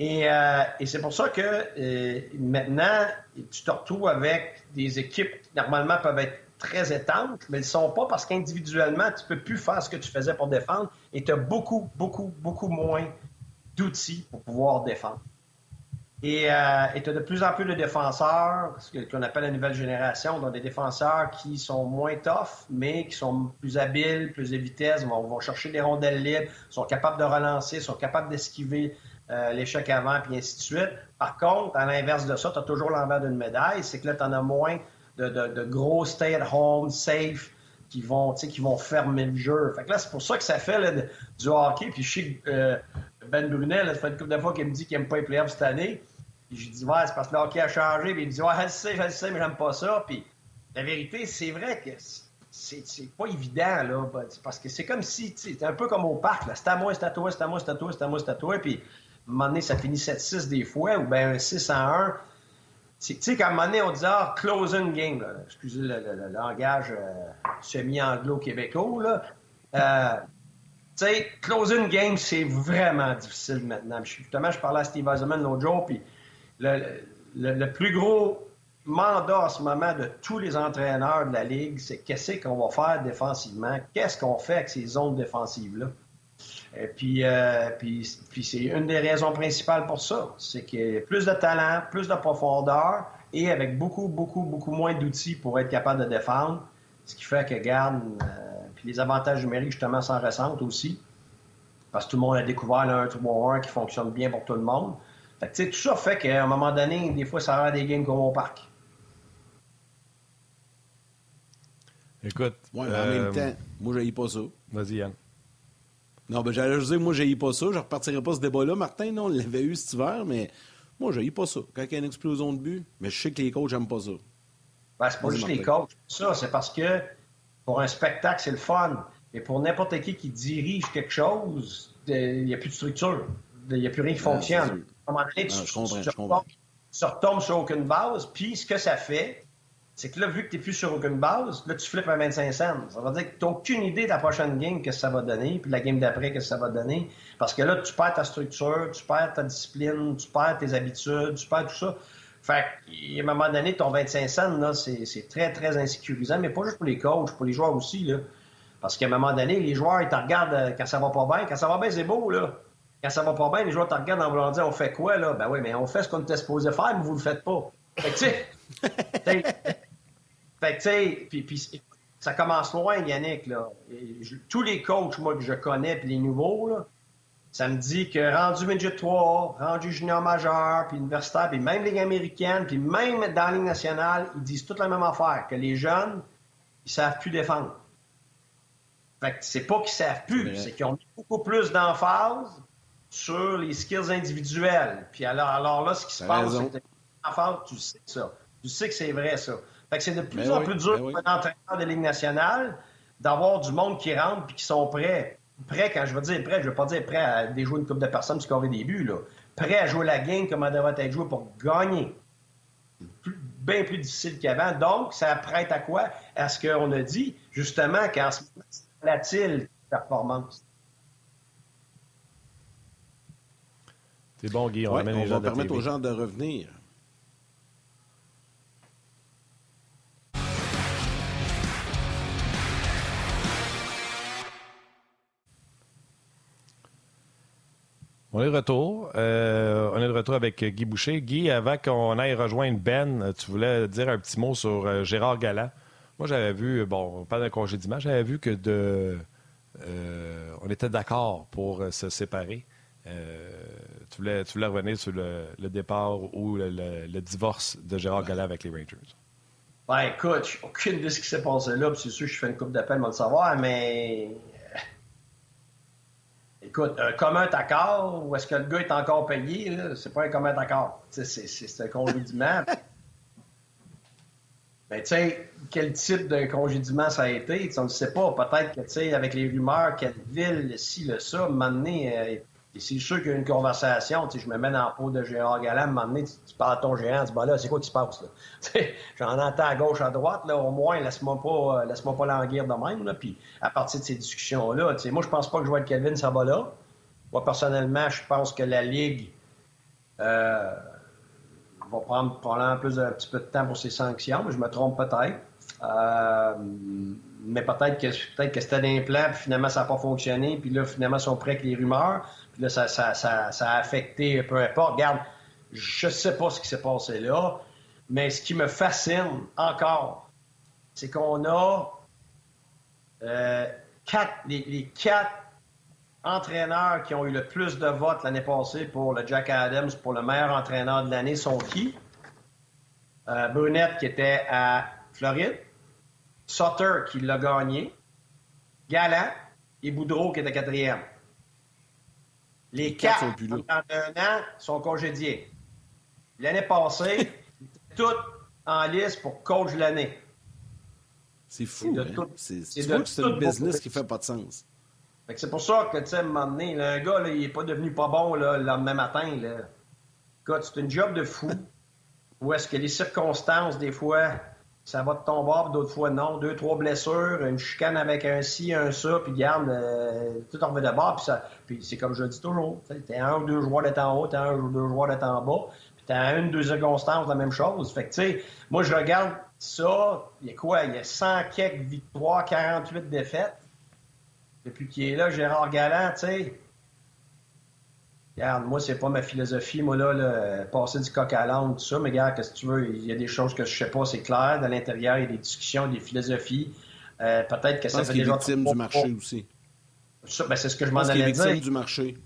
Et, euh, et c'est pour ça que euh, maintenant, tu te retrouves avec des équipes qui normalement peuvent être très étanches, mais elles ne sont pas parce qu'individuellement, tu ne peux plus faire ce que tu faisais pour défendre et tu as beaucoup, beaucoup, beaucoup moins d'outils pour pouvoir défendre. Et euh, tu as de plus en plus de défenseurs, ce qu'on appelle la nouvelle génération, donc des défenseurs qui sont moins tough, mais qui sont plus habiles, plus de vitesse, vont, vont chercher des rondelles libres, sont capables de relancer, sont capables d'esquiver euh, l'échec avant, puis ainsi de suite. Par contre, à l'inverse de ça, tu as toujours l'envers d'une médaille, c'est que là, tu en as moins de, de, gros stay-at-home, safe, qui vont, qui vont fermer le jeu. Fait que là, c'est pour ça que ça fait du hockey. Puis je sais euh, Ben Brunet, là, ça fait une couple de fois qu'il me dit qu'il n'aime pas les playoffs cette année. Puis je dis, ouais, c'est parce que le hockey a changé. Puis il me dit, ouais, je sais, je sais, mais j'aime pas ça. Puis la vérité, c'est vrai que c'est pas évident, là. Parce que c'est comme si, c'est un peu comme au parc, là. C'est à moi, c'est à toi, c'est à moi, c'est à toi, c'est à moi, c'est à toi. Puis à un moment donné, ça finit 7-6 des fois, ou bien un 6 à 1. Tu sais, qu'à un moment donné, on dit, ah, closing game, excusez le, langage euh, semi-anglo-québécois, là. Euh, tu sais, closing game, c'est vraiment difficile maintenant. Justement, je parlais à Steve Eisenman l'autre jour, puis le, le, le, plus gros mandat en ce moment de tous les entraîneurs de la Ligue, c'est qu'est-ce qu'on va faire défensivement? Qu'est-ce qu'on fait avec ces zones défensives-là? Et puis, euh, puis, puis c'est une des raisons principales pour ça. C'est qu'il y a plus de talent, plus de profondeur et avec beaucoup, beaucoup, beaucoup moins d'outils pour être capable de défendre. Ce qui fait que, garde, euh, puis les avantages numériques, justement, s'en ressentent aussi. Parce que tout le monde a découvert le 1-3-1 qui fonctionne bien pour tout le monde. Fait que, tout ça fait qu'à un moment donné, des fois, ça rend des games comme au parc. Écoute. Ouais, euh... en même temps, moi, je pas ça. Vas-y, Yann. Non, ben j'allais dire, moi, je pas ça. Je repartirai pas ce débat-là, Martin. Non, on l'avait eu cet hiver, mais moi, je pas ça. Quand il y a une explosion de but, mais je sais que les coachs n'aiment pas ça. Ben, c'est pas juste les coachs. Ça, c'est parce que pour un spectacle, c'est le fun. Mais pour n'importe qui qui dirige quelque chose, il n'y a plus de structure. Il n'y a plus rien qui fonctionne. À un moment donné, tu, non, je comprends, tu, je comprends. tu retombes sur aucune base, puis ce que ça fait, c'est que là, vu que tu n'es plus sur aucune base, là, tu flippes à 25 cents. Ça veut dire que tu n'as aucune idée de la prochaine game, que ça va donner, puis la game d'après, que ça va donner. Parce que là, tu perds ta structure, tu perds ta discipline, tu perds tes habitudes, tu perds tout ça. Fait qu'à un moment donné, ton 25 cents, là, c'est très, très insécurisant, mais pas juste pour les coachs, pour les joueurs aussi, là. Parce qu'à un moment donné, les joueurs, ils te regardent euh, quand ça va pas bien. Quand ça va bien, c'est beau, là. Quand ça va pas bien, les joueurs te regardent en voulant dire on fait quoi, là? Ben oui, mais on fait ce qu'on était supposé faire, mais vous le faites pas. Fait que, tu sais. fait que, tu sais, puis, puis ça commence loin, Yannick, là. Je, tous les coachs, moi, que je connais, puis les nouveaux, là, ça me dit que rendu midget 3, rendu junior majeur, puis universitaire, puis même Ligue américaine, puis même dans la Ligue nationale, ils disent toute la même affaire, que les jeunes, ils savent plus défendre. Fait que c'est pas qu'ils savent plus, c'est qu'ils ont mis beaucoup plus d'emphase sur les skills individuels. Puis alors, alors là, ce qui se passe, c'est que tu sais ça. Tu sais que c'est vrai, ça. Fait que c'est de plus en plus dur pour un entraîneur de Ligue nationale d'avoir du monde qui rentre puis qui sont prêts. Prêts, quand je veux dire prêts, je ne veux pas dire prêts à déjouer une coupe de personnes, scorer des buts, là. Prêts à jouer la game comme elle devrait être jouée pour gagner. Bien plus difficile qu'avant. Donc, ça prête à quoi? À ce qu'on a dit, justement, qu'en ce moment, c'est volatile, performance. C'est bon, Guy, on les va permettre aux gens de revenir. On est de retour. Euh, on est de retour avec Guy Boucher. Guy, avant qu'on aille rejoindre Ben, tu voulais dire un petit mot sur euh, Gérard Galland. Moi, j'avais vu, bon, pas d'un congédiement, j'avais vu que de, euh, on était d'accord pour se séparer. tu, voulais, tu voulais revenir sur le, départ ou le, divorce de Gérard Galland avec les Rangers. Ben écoute, aucune idée de ce qui s'est passé là, c'est sûr que je fais une coupe d'appel, moi le savoir, mais Écoute, un commun accord, ou est-ce que le gars est encore payé? C'est pas un commun accord. C'est un congédiement. Mais tu sais, quel type de congédiement ça a été? on ne sait pas. Peut-être que, tu sais, avec les rumeurs, quelle ville, le ci, le ça, un euh, c'est sûr qu'il y a une conversation. Je me mets dans la peau de Gérard Galland, donné, tu, parles à ton gérant, tu dis, ben là, c'est quoi qui se passe, là? J'en entends à gauche, à droite, là, au moins, laisse-moi pas, euh, laisse-moi pas languir de même, là. Puis, à partir de ces discussions-là, moi, je pense pas que je vais être Kelvin là. Moi, personnellement, je pense que la Ligue euh, va prendre probablement plus un petit peu de temps pour ses sanctions. Je me trompe peut-être. Euh, mais peut-être que, peut-être que c'était un plan, puis finalement, ça n'a pas fonctionné, puis là, finalement, ils sont prêts avec les rumeurs, ça, a affecté, peu importe. Regarde, je ne sais pas ce qui s'est passé là, mais ce qui me fascine encore, c'est qu'on a euh, quatre, les, les, quatre entraîneurs qui ont eu le plus de votes l'année passée pour le Jack Adams pour le meilleur entraîneur de l'année sont qui? Euh, Brunette qui était à Floride, Sutter qui l'a gagné, Gallant et Boudreau qui était quatrième. Les quatre, en un an, sont congédiés. L'année passée, tout en liste pour coach l'année. C'est fou. Hein? C'est le business qui fait pas de sens c'est pour ça que, tu sais, à un moment donné, un gars, il n'est pas devenu pas bon là, le lendemain matin. Là. C'est une job de fou. Où est-ce que les circonstances, des fois, ça va te tomber, d'autres fois, non. Deux, trois blessures, une chicane avec un ci, un ça, puis garde, euh, tout en de bord, puis, ça, puis c'est comme je le dis toujours. T'es un ou deux joueurs d'être en haut, t'es un ou deux joueurs d'être en bas, puis t'as une, deux circonstances, la même chose. Fait que, tu sais, moi, je regarde ça, il y a quoi? Il y a 100 quelques victoires, 48 défaites depuis qu'il est là, Gérard Galland, tu sais. Regarde, moi, c'est pas ma philosophie, moi, là, passer du coq à l'âne, tout ça, mais regarde, qu'est-ce que tu veux, il y a des choses que je sais pas, c'est clair. Dans l'intérieur, il y a des discussions, des philosophies. Euh, peut-être que ça fait déjà... victime du marché aussi. ben, c'est ce que je m'en allais dire. victime du marché.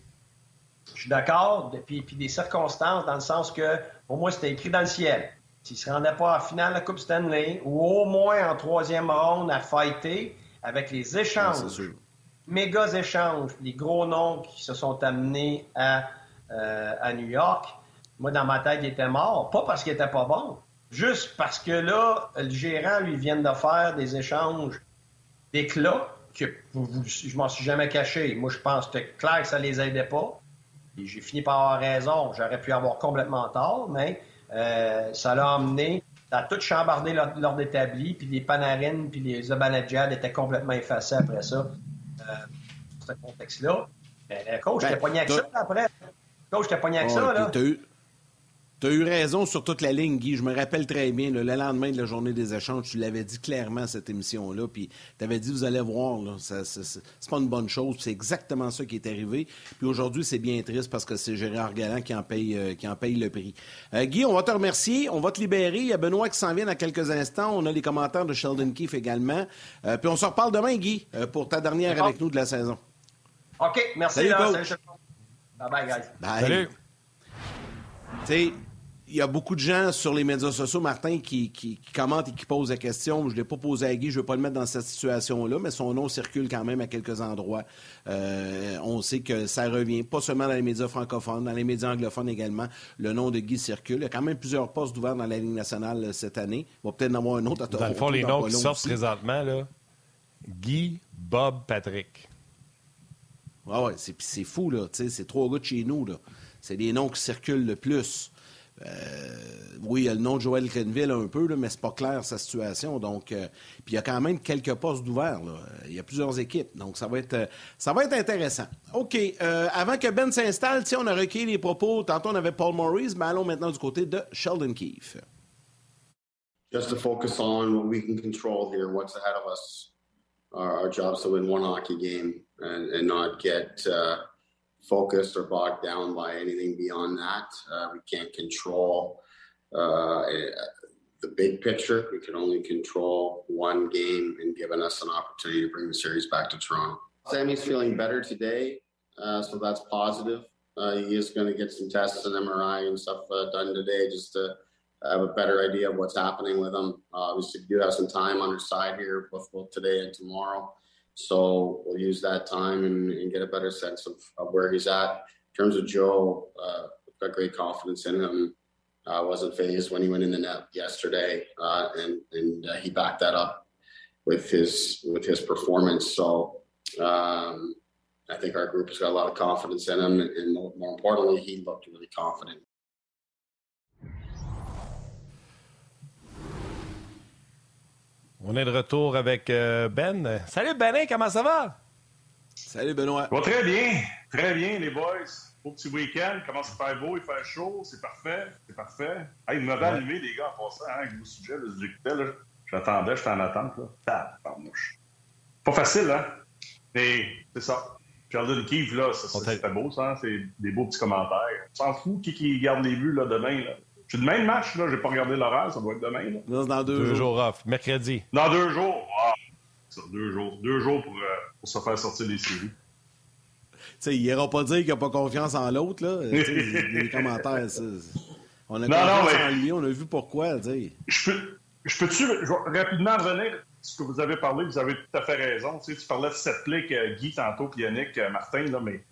Je suis d'accord, puis, puis des circonstances, dans le sens que, pour moi, c'était écrit dans le ciel. S'il ne se rendait pas en finale de la Coupe Stanley, ou au moins en troisième ronde à fighter, avec les échanges méga échanges, les gros noms qui se sont amenés à, euh, à New York, moi, dans ma tête, il était mort. Pas parce qu'il était pas bon, juste parce que là, le gérant lui vient de faire des échanges d'éclat que je m'en suis jamais caché. Moi, je pense que clair que ça les aidait pas. Et j'ai fini par avoir raison. J'aurais pu avoir complètement tort, mais euh, ça l'a emmené à tout chambardé l'ordre établi, puis les Panarines, puis les Zabanadjad étaient complètement effacés après ça. Euh, ce contexte-là. le coach, ben, t'es pogné avec ça après? Coach, t'es pogné avec ça. Là? Tu as eu raison sur toute la ligne, Guy. Je me rappelle très bien, le lendemain de la journée des échanges, tu l'avais dit clairement, cette émission-là. Puis tu avais dit, vous allez voir, c'est pas une bonne chose. C'est exactement ça qui est arrivé. Puis aujourd'hui, c'est bien triste parce que c'est Gérard Galland qui en paye, euh, qui en paye le prix. Euh, Guy, on va te remercier. On va te libérer. Il y a Benoît qui s'en vient dans quelques instants. On a les commentaires de Sheldon Keefe également. Euh, puis on se reparle demain, Guy, pour ta dernière avec nous de la saison. OK, merci. Salut, Bye bye, guys. Bye. Salut. Y a beaucoup de gens sur les médias sociaux, Martin, qui, commentent et qui posent la question. Je ne l'ai pas posé à Guy, je ne veux pas le mettre dans cette situation-là, mais son nom circule quand même à quelques endroits. Euh, on sait que ça revient, pas seulement dans les médias francophones, dans les médias anglophones également. Le nom de Guy circule. Il y a quand même plusieurs postes ouverts dans la Ligue nationale euh, cette année. Il va peut-être en avoir un autre à Dans le fond, les noms qui sortent présentement, là, Guy, Bob, Patrick. Ah ouais, c'est fou, là. C'est trois gars de chez nous, là. C'est des noms qui circulent le plus. Oui, il y a le nom de Joël Grenville un peu, là, mais c'est pas clair sa situation. Donc, puis il y a quand même quelques postes d'ouvert. Il y a plusieurs équipes. Donc, ça va être, ça va être intéressant. OK. avant que Ben s'installe, on a recueilli les propos. Tantôt, on avait Paul Maurice, mais allons maintenant du côté de Sheldon Keefe. Just to focus on what we can control here, what's ahead of us. Our, our job's to win one hockey game and, and not get uh, focused or bogged down by anything beyond that. Uh, we can't control uh, the big picture. We can only control one game and giving us an opportunity to bring the series back to Toronto. Sammy's feeling better today, uh, so that's positive. Uh, he is going to get some tests and MRI and stuff uh, done today just to have a better idea of what's happening with him. Uh, obviously, we do have some time on our side here, both, both today and tomorrow. So we'll use that time and, and get a better sense of, of, where he's at. In terms of Joe, uh, got great confidence in him. I uh, wasn't phased when he went in the net yesterday, uh, and and uh, he backed that up with his with his performance. So um, I think our group has got a lot of confidence in him, and more, more importantly, he looked really confident. On est de retour avec euh, Ben. Salut Benin, comment ça va? Salut Benoît. Va très bien, très bien les boys. Beau petit week-end, commence à faire beau, il fait chaud, c'est parfait, c'est parfait. Hey, il m'avait ouais. allumé les gars en passant, hein, avec vos sujets, là, j'écoutais, là. J'attendais, j'étais en attente, là. Pas facile, hein? Mais c'est ça. Sheldon Keefe, là, c'était beau, ça. Hein? C'est des beaux petits commentaires. On s'en fout qui, qui garde les buts, là, demain, là. C'est le même match, là. J'ai pas regardé l'horaire, ça doit être demain. Là. dans deux, deux jours. jours off, mercredi. Dans deux jours. Ah, ça, deux jours. Deux jours pour, euh, pour se faire sortir des séries. sais, il n'ira pas dire qu'il n'a pas confiance en l'autre. là. les commentaires, ça, on a non, confiance non, mais... en lui, on a vu pourquoi. T'sais. Je peux, je peux-tu rapidement revenir ce que vous avez parlé, vous avez tout à fait raison. Tu, sais, tu parlais de cette play que Guy tantôt, puis Yannick, Martin, là, mais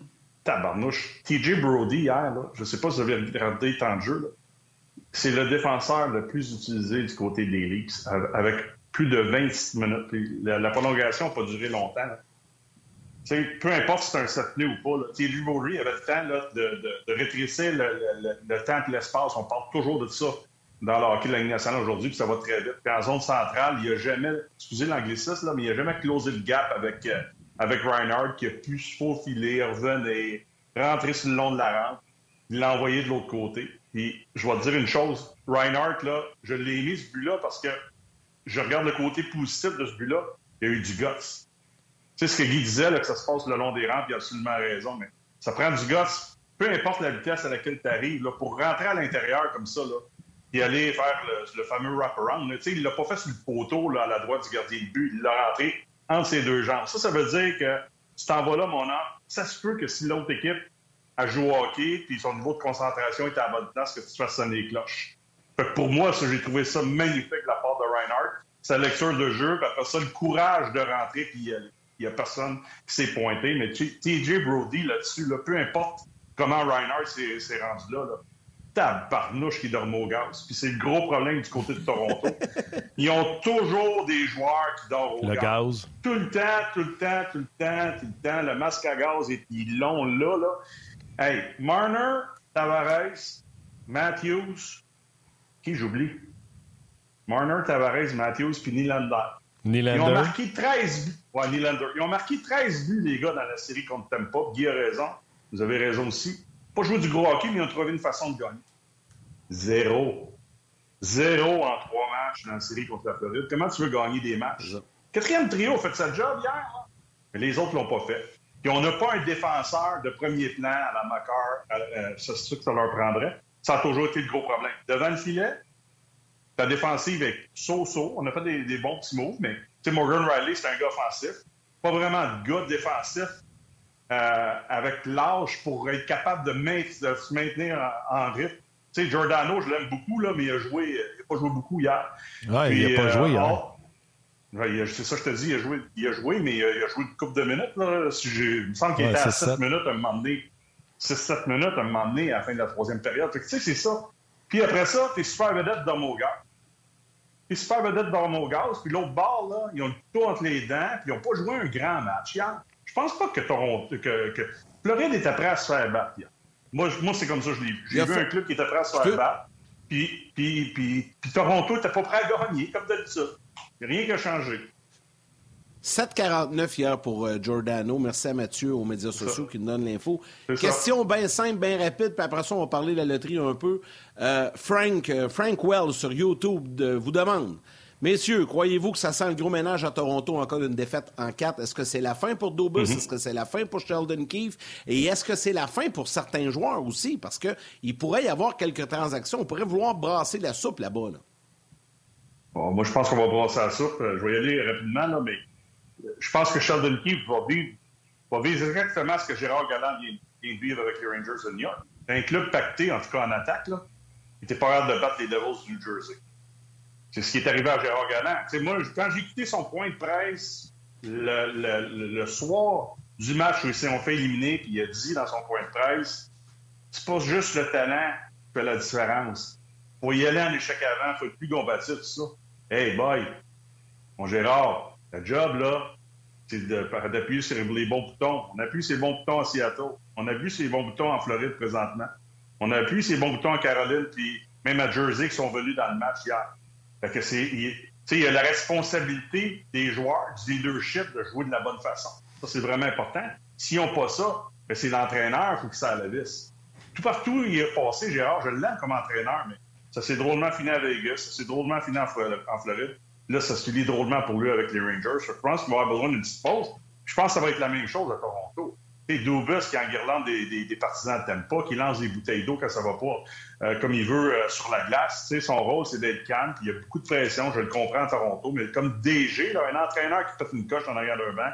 tabarnouche. TJ Brody hier, là, je ne sais pas si vous avez regardé temps de jeu, là, c'est le défenseur le plus utilisé du côté des Leafs, avec plus de 26 minutes. La, prolongation n'a pas duré longtemps. Là. peu importe si c'est un set ou pas, TJ Brody avait le temps là, de, rétrécir le, temps et l'espace. On parle toujours de ça dans le hockey de la Ligue nationale aujourd'hui, puis ça va très vite. Puis en zone centrale, il n'y a jamais, excusez l'anglicisme, là, mais il n'a jamais closé le gap avec, euh, avec Reinhardt qui a pu se faufiler, revenir, rentrer sur le long de la rampe, l'a envoyé de l'autre côté. Puis je vais te dire une chose, Reinhardt, là, je l'ai mis ce but-là parce que je regarde le côté positif de ce but-là, il y a eu du guts. Tu sais ce que Guy disait, que ça se passe le long des rampes, il a absolument raison, mais ça prend du guts, peu importe la vitesse à laquelle tu arrives, pour rentrer à l'intérieur comme ça, là, et aller faire le, fameux wraparound. Tu sais, il l'a pas fait sur le poteau à la droite du gardien de but, il l'a rentré entre ses deux jambes. Ça, ça veut dire que tu t'en vas là, mon homme, ça se peut que si l'autre équipe a joué au hockey, puis son niveau de concentration est à la bonne place, que tu te fasses sonner les cloches. Fait que pour moi, ça, j'ai trouvé ça magnifique de la part de Reinhardt. Sa lecture de jeu, puis après ça, le courage de rentrer, puis il n'y a, personne qui s'est pointé. Mais TJ Brody, là-dessus, là, peu importe comment Reinhardt s'est rendu là, là tabarnouche qui dorment au gaz. Puis c'est le gros problème du côté de Toronto. Ils ont toujours des joueurs qui dorment au le gaz. gaz. Tout le temps, tout le temps, tout le temps, tout le temps. Le masque à gaz, ils l'ont là, là. Hey, Marner, Tavares, Matthews, qui j'oublie? Marner, Tavares, Matthews, puis Nylander. Nylander. Ils ont marqué 13 buts. Ouais, Nylander. Ils ont marqué 13 buts, les gars, dans la série contre Tampa. Guy a raison. Vous avez raison aussi. Pas joué du gros hockey, mais ils ont trouvé une façon de gagner. Zéro. Zéro en trois matchs dans la série contre la Floride. Comment tu veux gagner des matchs? Quatrième trio a fait sa job hier, là. mais les autres l'ont pas fait. Puis on n'a pas un défenseur de premier plan à la Macar, euh, c'est ça que ça leur prendrait. Ça a toujours été le gros problème. Devant le filet, ta défensive est so-so. On a fait des, des bons petits moves, mais Morgan Riley, c'est un gars offensif. Pas vraiment de gars défensif euh, avec l'âge pour être capable de, de se maintenir en, en rythme. Tu sais, Giordano, je l'aime beaucoup, là, mais il a joué, il n'a pas joué beaucoup hier. Ouais, Puis, il n'a pas euh, joué hier. Oh, c'est ça, je te dis, il a joué, il a joué mais il a joué une couple de minutes. Là. Si il me semble qu'il Ouais, était à c'est 7 ça. minutes à un moment donné. 6-7 minutes à un moment donné à la fin de la troisième période. Fait que, tu sais, c'est ça. Puis après ça, t'es super vedette dans mon gars. T'es super vedette dans mon gaz. Puis l'autre bord, là, ils ont le couteau entre les dents. Puis ils n'ont pas joué un grand match hier. Je pense pas que Toronto, que, que Floride était prêt à se faire battre hier. Moi, je- moi c'est comme ça que je l'ai vu. J'ai vu fait- un club qui était prêt à se faire battre. Puis, puis, puis, puis Toronto n'était pas prêt à gagner, comme d'habitude. Rien qui a changé. 7,49 hier pour euh, Giordano. Merci à Mathieu aux médias sociaux qui nous donne l'info. Question bien simple, bien rapide, puis après ça, on va parler de la loterie un peu. Euh, Frank, euh, Frank Wells sur YouTube vous demande Messieurs, croyez-vous que ça sent le gros ménage à Toronto en cas d'une défaite en 4? Est-ce que c'est la fin pour Dobus? Mm-hmm. Est-ce que c'est la fin pour Sheldon Keefe? Et est-ce que c'est la fin pour certains joueurs aussi? Parce qu'il pourrait y avoir quelques transactions. On pourrait vouloir brasser la soupe là-bas. Bon, moi, je pense qu'on va brasser la soupe. Je vais y aller rapidement, là, mais je pense que Sheldon Keefe va vivre, va vivre exactement ce que Gérard Galland vient, de vivre avec les Rangers de New York. Un club pacté, en tout cas en attaque, là, il était pas hâte de battre les Devils du New Jersey. C'est ce qui est arrivé à Gérard Galland. moi, quand j'ai écouté son point de presse le, soir du match où ils s'est fait éliminer, puis il a dit dans son point de presse, c'est pas juste le talent qui fait la différence. Faut y aller en échec avant, faut être plus combatif, tout ça. Hey, boy, mon Gérard, le job, là, c'est d'appuyer sur les bons boutons. On appuie sur les bons boutons à Seattle. On appuie sur les bons boutons en Floride présentement. On appuie sur les bons boutons en Caroline, puis même à Jersey qui sont venus dans le match hier. Fait que c'est, il, il y a la responsabilité des joueurs, du leadership, de jouer de la bonne façon. Ça, c'est vraiment important. S'ils n'ont pas ça, ben c'est l'entraîneur qui faut ça à la vis. Tout partout, il est passé, Gérard, je l'aime comme entraîneur, mais ça s'est drôlement fini à Vegas, ça s'est drôlement fini en Floride. Là, ça se lit drôlement pour lui avec les Rangers. Je pense qu'il va avoir besoin d'une petite pause. Je pense que ça va être la même chose à Toronto. Et Dubus qui enguirlande des, des, des partisans de pas, qui lance des bouteilles d'eau quand ça va pas euh, comme il veut euh, sur la glace. son rôle, c'est d'être calme. il y a beaucoup de pression, je le comprends à Toronto, mais comme DG, là, un entraîneur qui fait une coche en arrière d'un banc,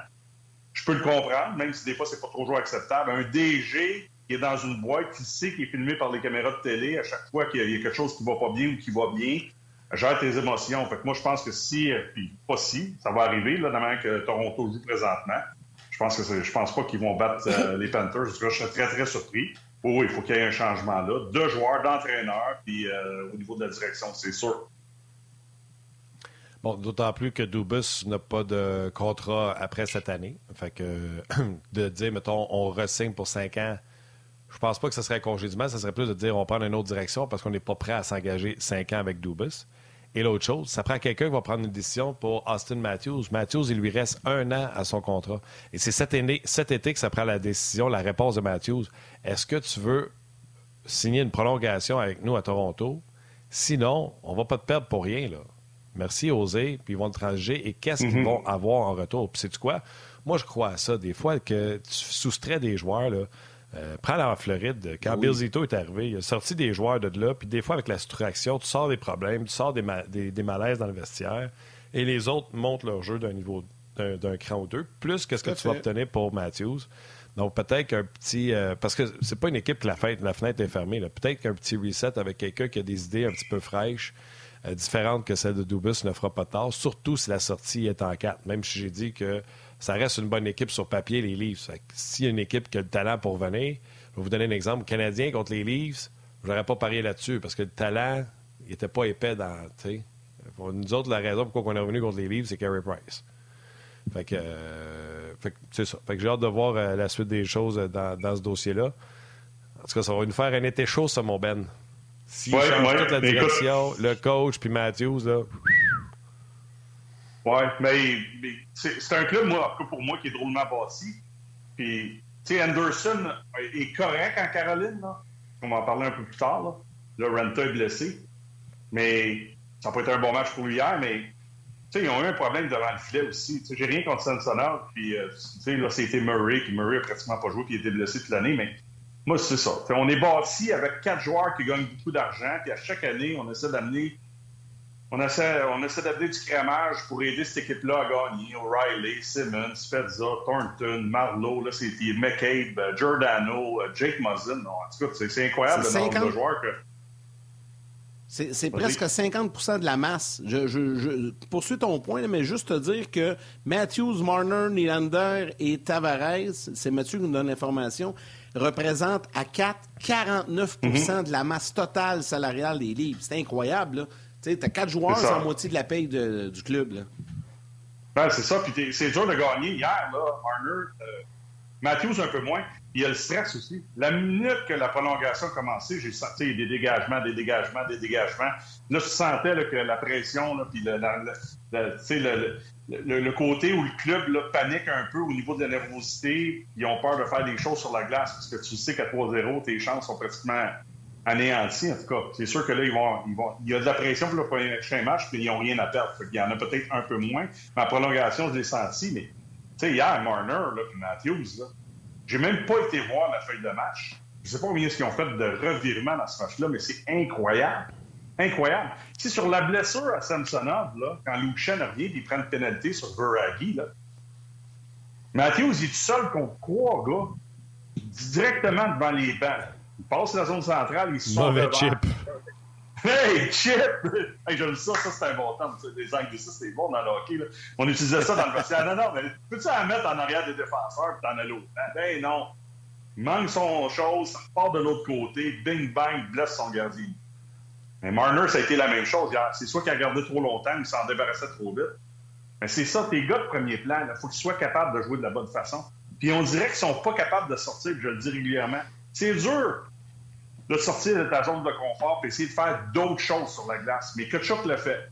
je peux le comprendre, même si des fois c'est pas toujours acceptable. Un DG qui est dans une boîte, qui sait qu'il est filmé par les caméras de télé à chaque fois qu'il y a quelque chose qui va pas bien ou qui va bien, gère tes émotions. Fait que moi, je pense que si, euh, puis pas si, ça va arriver, là, de que Toronto joue présentement. Je pense que je pense pas qu'ils vont battre euh, les Panthers. je serais très, très surpris. Oh, il faut qu'il y ait un changement là. Deux joueurs, d'entraîneur, puis euh, au niveau de la direction, c'est sûr. Bon, d'autant plus que Dubus n'a pas de contrat après cette année. Fait que de dire, mettons, on ressigne pour cinq ans, je pense pas que ce serait un congédiement. Ça serait plus de dire on prend une autre direction parce qu'on n'est pas prêt à s'engager cinq ans avec Dubus. Et l'autre chose, ça prend quelqu'un qui va prendre une décision pour Austin Matthews. Matthews, il lui reste un an à son contrat. Et c'est cet, cet été que ça prend la décision, la réponse de Matthews. Est-ce que tu veux signer une prolongation avec nous à Toronto? Sinon, on va pas te perdre pour rien. Là. Merci, Osé, puis ils vont te transiger. Et qu'est-ce qu'ils mm-hmm. vont avoir en retour? Puis, sais-tu quoi? Moi, je crois à ça. Des fois, que tu soustrais des joueurs, là, euh, prends la Floride. Quand Bill Zito est arrivé, il a sorti des joueurs de là, puis des fois, avec la structuration, tu sors des problèmes, tu sors des, des, malaises dans le vestiaire, et les autres montent leur jeu d'un niveau d'un cran ou deux, plus que ce que tu vas obtenir pour Matthews. Donc, peut-être qu'un petit. Euh, parce que c'est pas une équipe que la, fête, la fenêtre est fermée. Peut-être qu'un petit reset avec quelqu'un qui a des idées un petit peu fraîches, euh, différentes que celles de Dubus, ne fera pas tort, surtout si la sortie est en 4. Même si j'ai dit que ça reste une bonne équipe sur papier, les Leafs. S'il y a une équipe qui a le talent pour venir, je vais vous donner un exemple. Canadien contre les Leafs, je n'aurais pas parié là-dessus parce que le talent, il n'était pas épais dans. Pour nous autres, la raison pourquoi on est revenu contre les Leafs, c'est Carey Price. Fait que, euh, c'est ça. Fait que j'ai hâte de voir euh, la suite des choses dans, dans ce dossier-là. En tout cas, ça va nous faire un été chaud, ça, mon Ben. S'il ouais, change toute la direction, le coach puis Matthews, là. Oui, mais, c'est un club, moi, pour moi, qui est drôlement bâti. Puis, tu sais, Anderson est correct en Caroline, là. On va en parler un peu plus tard, là. Le Renta est blessé. Mais ça pas été un bon match pour lui hier, mais tu sais, ils ont eu un problème devant le filet aussi. J'ai rien contre Samsonov, puis euh, tu sais, là, c'était Murray, puis Murray a pratiquement pas joué, puis il était blessé toute l'année, mais moi, c'est ça. on est bâti avec quatre joueurs qui gagnent beaucoup d'argent, puis à chaque année, on essaie d'amener on essaie, on essaie d'amener du crémage pour aider cette équipe-là à gagner. O'Reilly, Simmons, Fedza, Thornton, Marlowe, là, c'est McCabe, euh, Giordano, euh, Jake Muzzin. En tout cas, c'est incroyable le nombre de joueurs que. C'est presque 50% de la masse. Je, je, poursuis ton point, mais juste te dire que Matthews, Marner, Nylander et Tavares, c'est Mathieu qui nous donne l'information, représentent à 4 49 mm-hmm. de la masse totale salariale des livres. C'est incroyable. Là. Tu sais, as quatre joueurs, la moitié de la paye du club. Là. Ben, c'est ça. Puis c'est dur de gagner. Hier, là, Marner, euh, Matthews, un peu moins. Il y a le stress aussi. La minute que la prolongation a commencé, j'ai senti des dégagements, des dégagements, des dégagements. Là, je sentais que la pression, puis le, le, côté où le club panique un peu au niveau de la nervosité. Ils ont peur de faire des choses sur la glace parce que tu sais qu'à 3-0, tes chances sont pratiquement anéanties. En tout cas, c'est sûr que là, ils vont, il y a de la pression pour le prochain match, puis ils n'ont rien à perdre. il y en a peut-être un peu moins. Ma prolongation, je l'ai senti, mais tu sais, hier, Marner, là, puis Matthews, là, j'ai même pas été voir la feuille de match. Je sais pas combien ils ont fait de revirement dans ce match-là, mais c'est incroyable. Incroyable. Tu sur la blessure à Samsonov, quand Lucien revient et il prend une pénalité sur Veragi, là, Matthews, il est tout seul contre trois gars, directement devant les bancs. Il passe la zone centrale, il sort Mauvais chip. Hey, chip! Hey, j'aime ça, ça c'est un bon. Les anglicistes, c'est bon dans le hockey. Là. On utilisait ça dans le vestiaire. Non, non, mais peux-tu la mettre en arrière des défenseurs et t'en as l'autre? Ben non. Il manque son chose, ça repart de l'autre côté, bing bang, blesse son gardien. Mais Marner, ça a été la même chose C'est soit qu'il a gardé trop longtemps ou il s'en débarrassait trop vite. Mais c'est ça, tes gars de premier plan, il faut qu'ils soient capables de jouer de la bonne façon. Puis on dirait qu'ils sont pas capables de sortir, je le dis régulièrement. C'est dur de sortir de ta zone de confort et essayer de faire d'autres choses sur la glace. Mais Kutchuk le fait.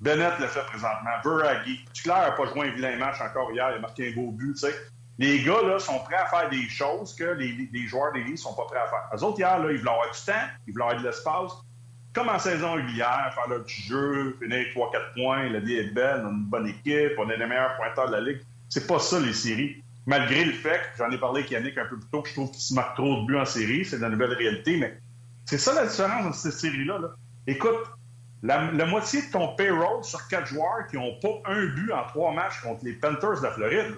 Bennett le fait présentement. Buragi. Tuclair n'a pas joué un vilain match encore hier. Il a marqué un beau but. Tu sais. Les gars là, sont prêts à faire des choses que les, joueurs des ne sont pas prêts à faire. Les autres, hier, là, ils veulent avoir du temps, ils veulent avoir de l'espace. Comme en saison régulière, faire leur petit jeu, finir 3-4 points, la vie est belle, on a une bonne équipe, on est les meilleurs pointeurs de la Ligue. C'est pas ça, les séries malgré le fait j'en ai parlé avec Yannick un peu plus tôt, que je trouve qu'il se marque trop de buts en série, c'est la nouvelle réalité, mais c'est ça la différence dans cette série-là. Écoute, la, moitié de ton payroll sur quatre joueurs qui n'ont pas un but en trois matchs contre les Panthers de la Floride.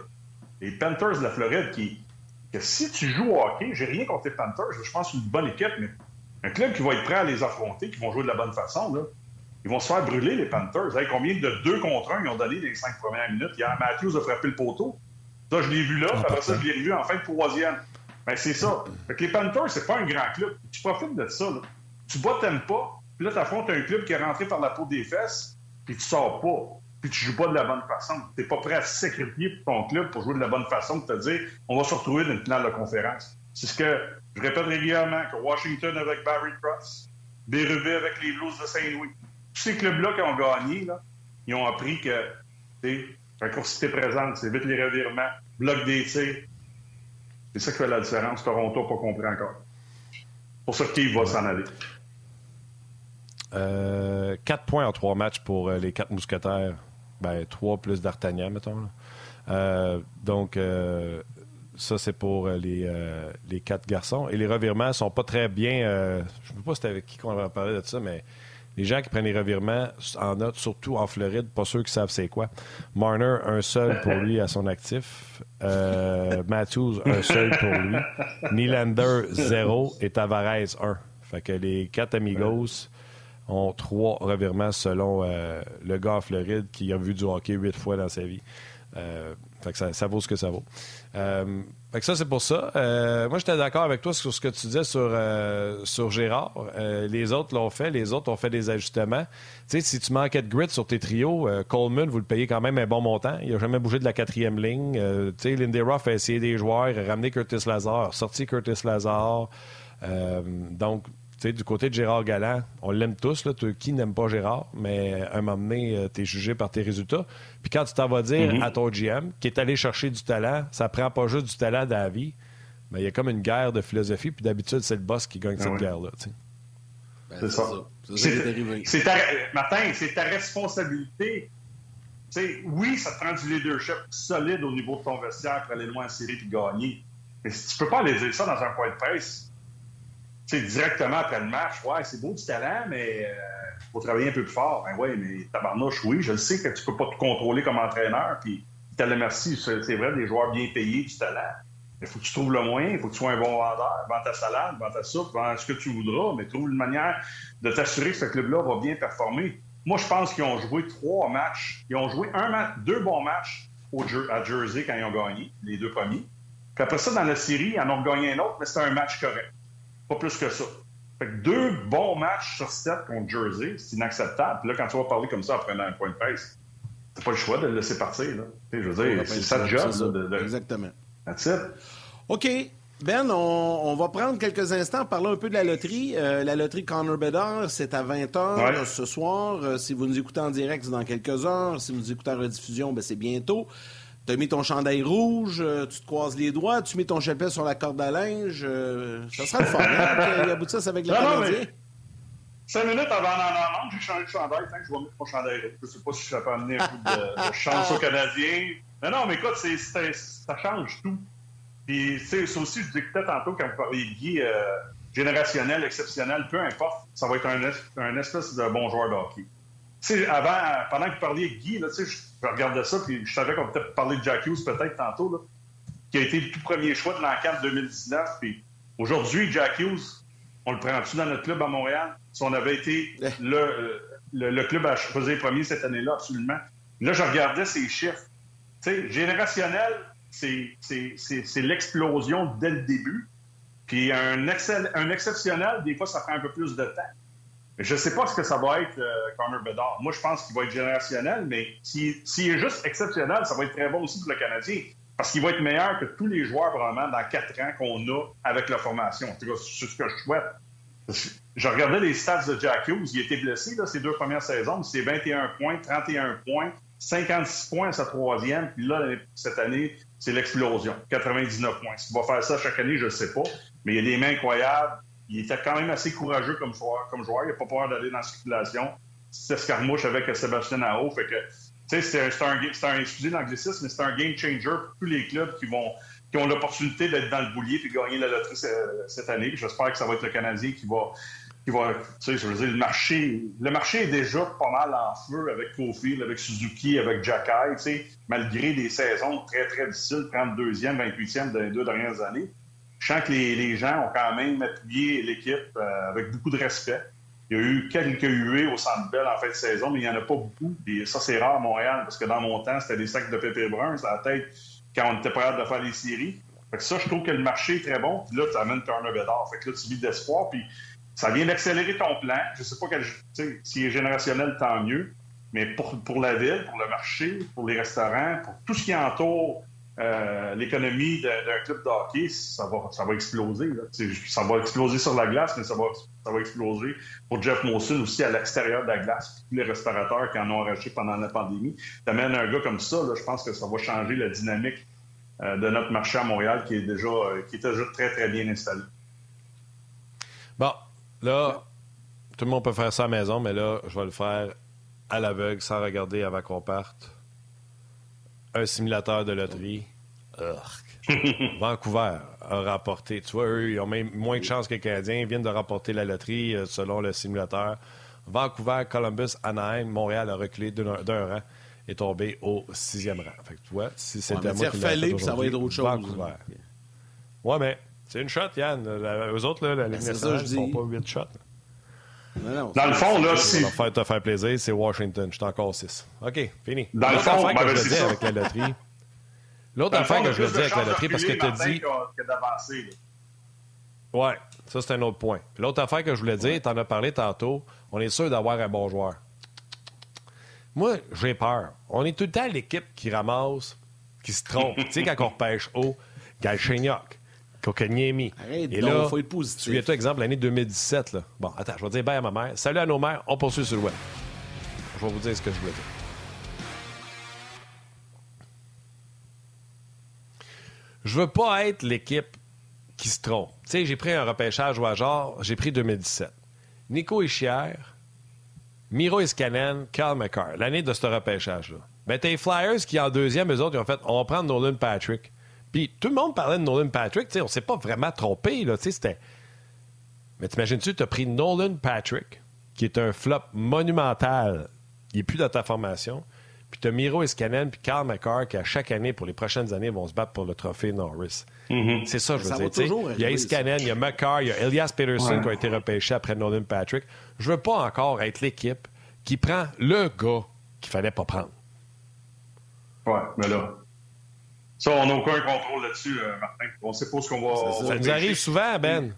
Les Panthers de la Floride qui, que si tu joues au hockey, j'ai rien contre les Panthers, je pense une bonne équipe, mais un club qui va être prêt à les affronter, qui vont jouer de la bonne façon, ils vont se faire brûler, les Panthers. combien de deux contre un ils ont donné les cinq premières minutes? Hier, Matthews a frappé le poteau. Ça, je l'ai vu là, après ça, je l'ai revu en fin de troisième. Ben, c'est ça. Fait que les Panthers, c'est pas un grand club. Tu profites de ça. Là. Tu bats, t'aimes pas. Puis là, t'affrontes un club qui est rentré par la peau des fesses, puis tu sors pas. Puis tu joues pas de la bonne façon. T'es pas prêt à sacrifier pour ton club pour jouer de la bonne façon, pour te dire, on va se retrouver dans une finale de conférence. C'est ce que je répète régulièrement, que Washington avec Barry Cross, Bérubé avec les Blues de Saint-Louis. Tous ces clubs-là qui ont gagné, là, ils ont appris que, la course présente, c'est vite les revirements, bloc des tirs. C'est ça qui fait la différence. Toronto n'a pas compris encore. Pour ça, qui va s'en aller. Euh, quatre points en trois matchs pour euh, les quatre mousquetaires. Ben, trois plus d'Artagnan, mettons. Euh, donc, ça, c'est pour les, les quatre garçons. Et les revirements sont pas très bien. je ne sais pas si c'était avec qui qu'on va parler de ça, mais les gens qui prennent les revirements en note, surtout en Floride, pas ceux qui savent c'est quoi. Marner, un seul pour lui à son actif. Euh, Matthews, un seul pour lui. Nylander, zéro. Et Tavares, un. Fait que les quatre amigos ont trois revirements selon euh, le gars en Floride qui a vu du hockey huit fois dans sa vie. Euh, fait que ça, vaut ce que ça vaut. Euh, fait que ça, c'est pour ça. Euh, moi, j'étais d'accord avec toi sur ce que tu disais sur, euh, sur Gérard. les autres l'ont fait. Les autres ont fait des ajustements. Tu sais, si tu manquais de grit sur tes trios, Coleman, vous le payez quand même un bon montant. Il n'a jamais bougé de la quatrième ligne. tu sais, Lindy Ruff a essayé des joueurs, a ramené Curtis Lazar, sorti Curtis Lazar. donc, du côté de Gérard Galland, on l'aime tous. Là, qui n'aime pas Gérard? Mais à un moment donné, euh, tu es jugé par tes résultats. Puis quand tu t'en vas dire mm-hmm. à ton GM, qui est allé chercher du talent, ça prend pas juste du talent dans la vie, mais il y a comme une guerre de philosophie. Puis d'habitude, c'est le boss qui gagne cette ah guerre-là. Ben, c'est ça. C'est ta... Martin, c'est ta responsabilité. oui, ça te prend du leadership solide au niveau de ton vestiaire pour aller loin en série et gagner. Mais si tu peux pas aller dire ça dans un point de presse, sais, directement après le match, ouais, c'est beau du talent, mais il euh, faut travailler un peu plus fort. Ben oui, mais tabarnouche, oui, je le sais que tu peux pas te contrôler comme entraîneur, puis le merci, c'est vrai, des joueurs bien payés, du talent. Il faut que tu trouves le moyen, il faut que tu sois un bon vendeur. Vends ta salade, vends ta soupe, vends ce que tu voudras, mais trouve une manière de t'assurer que ce club-là va bien performer. Moi, je pense qu'ils ont joué trois matchs. Ils ont joué un match, deux bons matchs au, à Jersey quand ils ont gagné, les deux premiers. Puis après ça, dans la série, ils en ont gagné un autre, mais c'était un match correct. Pas plus que ça. Fait que deux bons matchs sur sept contre Jersey, c'est inacceptable. Puis là, quand tu vas parler comme ça après un point de presse, t'as pas le choix de le laisser partir. Là. je veux dire, c'est ça le job. De, de... Exactement. That's it. OK. Ben, on, va prendre quelques instants, parler un peu de la loterie. Euh, la loterie Connor Bedard, c'est à 20h ce soir. Euh, si vous nous écoutez en direct, c'est dans quelques heures. Si vous nous écoutez en rediffusion, ben, c'est bientôt. Tu as mis ton chandail rouge, euh, tu te croises les doigts, tu mets ton chapelle sur la corde à linge. ça sera le fun, hein, qu'il aboutisse avec les Canadiens. Cinq minutes avant d'en j'ai changé de chandail. Tant que je vais mettre mon chandail Je ne sais pas si ça peut amener un peu de, chance aux Canadiens. Mais non, mais écoute, ça change tout. Puis, tu sais, ça aussi, je disais tantôt quand vous parliez de Guy, euh, générationnel, exceptionnel, peu importe, ça va être un, un espèce de bon joueur de hockey. Tu sais, avant, pendant que vous parliez de Guy, là, tu sais, je, regardais ça, puis je savais qu'on peut-être parler de Jack Hughes peut-être tantôt, là, qui a été le tout premier choix de l'enquête 2019. Puis aujourd'hui, Jack Hughes, on le prend-tu dans notre club à Montréal? Si on avait été eh. le, le, club à choisir premier cette année-là, absolument. Là, je regardais ces chiffres. Tu sais, générationnel, c'est l'explosion dès le début. Puis un, un exceptionnel, des fois, ça prend un peu plus de temps. Je ne sais pas ce que ça va être, euh, Connor Bedard. Moi, je pense qu'il va être générationnel, mais s'il est juste exceptionnel, ça va être très bon aussi pour le Canadien. Parce qu'il va être meilleur que tous les joueurs, vraiment, dans quatre ans qu'on a avec la formation. C'est ce que je souhaite. Je regardais les stats de Jack Hughes. Il était blessé, là, ces deux premières saisons. C'est 21 points, 31 points, 56 points à sa troisième. Puis là, cette année, c'est l'explosion. 99 points. S'il va faire ça chaque année, je ne sais pas. Mais il y a des mains incroyables. Il était quand même assez courageux comme joueur. Il n'a pas peur d'aller dans la circulation. C'est escarmouche avec Sébastien que, c'est un, un, excusez mais c'est un game changer pour tous les clubs qui ont l'opportunité d'être dans le boulier et gagner la loterie cette année. J'espère que ça va être le Canadien qui va, je veux dire, le marché, est déjà pas mal en feu avec Kofi, avec Suzuki, avec Jacky, tu sais, malgré des saisons très, très difficiles, 32e, 28e dans les deux dernières années. Je sens que les, gens ont quand même appuyé l'équipe euh, avec beaucoup de respect. Il y a eu quelques huées au Centre Bell en fin de saison, mais il n'y en a pas beaucoup. Ça, c'est rare à Montréal, parce que dans mon temps, c'était des sacs de pépé brun, c'est la tête quand on était prêt de faire les séries. Fait que ça, je trouve que le marché est très bon. Puis là, tu amènes Turner Bedard. Fait que là, tu vis d'espoir. Puis ça vient d'accélérer ton plan. Je ne sais pas quel, s'il est générationnel, tant mieux. Mais pour, pour la ville, pour le marché, pour les restaurants, pour tout ce qui entoure euh, l'économie d'un club de hockey, ça va, exploser. Ça va exploser sur la glace, mais ça va, exploser pour Jeff Molson aussi à l'extérieur de la glace. Tous les restaurateurs qui en ont arraché pendant la pandémie. T'amènes un gars comme ça, je pense que ça va changer la dynamique euh, de notre marché à Montréal qui est déjà, euh, qui est déjà très, très bien installé. Bon, Là, tout le monde peut faire ça à la maison, mais là, je vais le faire à l'aveugle, sans regarder avant qu'on parte. Un simulateur de loterie. Vancouver a rapporté. Tu vois, eux, ils ont même moins de chances que les Canadiens. Ils viennent de rapporter la loterie euh, selon le simulateur. Vancouver, Columbus, Anaheim, Montréal a reculé d'un rang et tombé au sixième rang. Fait que tu vois, si c'était moi qui l'ai ça va être autre chose. Vancouver. Ouais, mais c'est une shot, Yann. eux autres, là, la ben, Ligue nationale, ils font pas huit shots. Dans le fond, là, si. Faire te faire plaisir, c'est Washington. Je suis encore 6. OK, fini. Dans le fond, que je dis avec la loterie. L'autre affaire que je veux dire avec la loterie, parce que tu as dit. Ouais, ça, c'est un autre point. L'autre affaire que je voulais dire, tu en as parlé tantôt, on est sûr d'avoir un bon joueur. Moi, j'ai peur. On est tout le temps l'équipe qui ramasse, qui se trompe. tu sais, quand on repêche haut, Galchenyuk, Kokoniemi. Arrête, Et là, il faut être positif. Souviens-toi, exemple, l'année 2017. Là. Bon, attends, je vais dire bye à ma mère. Salut à nos mères, on poursuit sur le web. Je vais vous dire ce que je voulais dire. Je veux pas être l'équipe qui se trompe. Tu sais, j'ai pris un repêchage au hasard, j'ai pris 2017. Nico Ischier, Miro Iskanen, Carl McCarr, l'année de ce repêchage-là. Ben, t'as les Flyers qui, en deuxième, eux autres, ils ont fait on va prendre Nolan Patrick. Puis tout le monde parlait de Nolan Patrick. on ne s'est pas vraiment trompé. Là, c'était... Mais t'imagines-tu, tu as pris Nolan Patrick, qui est un flop monumental. Il n'est plus dans ta formation. Puis tu as Miro Iskanen puis Carl McCarr qui, à chaque année, pour les prochaines années, vont se battre pour le trophée Norris. Mm-hmm. C'est ça, je veux dire. Il y a Iskanen, il y a McCarr, il y a Elias Peterson qui a été repêché après Nolan Patrick. Je veux pas encore être l'équipe qui prend le gars qu'il fallait pas prendre. Ouais, mais là, ça, on n'a aucun contrôle là-dessus, euh, Martin. On ne sait pas ce qu'on va. Ça, nous arrive souvent, Ben.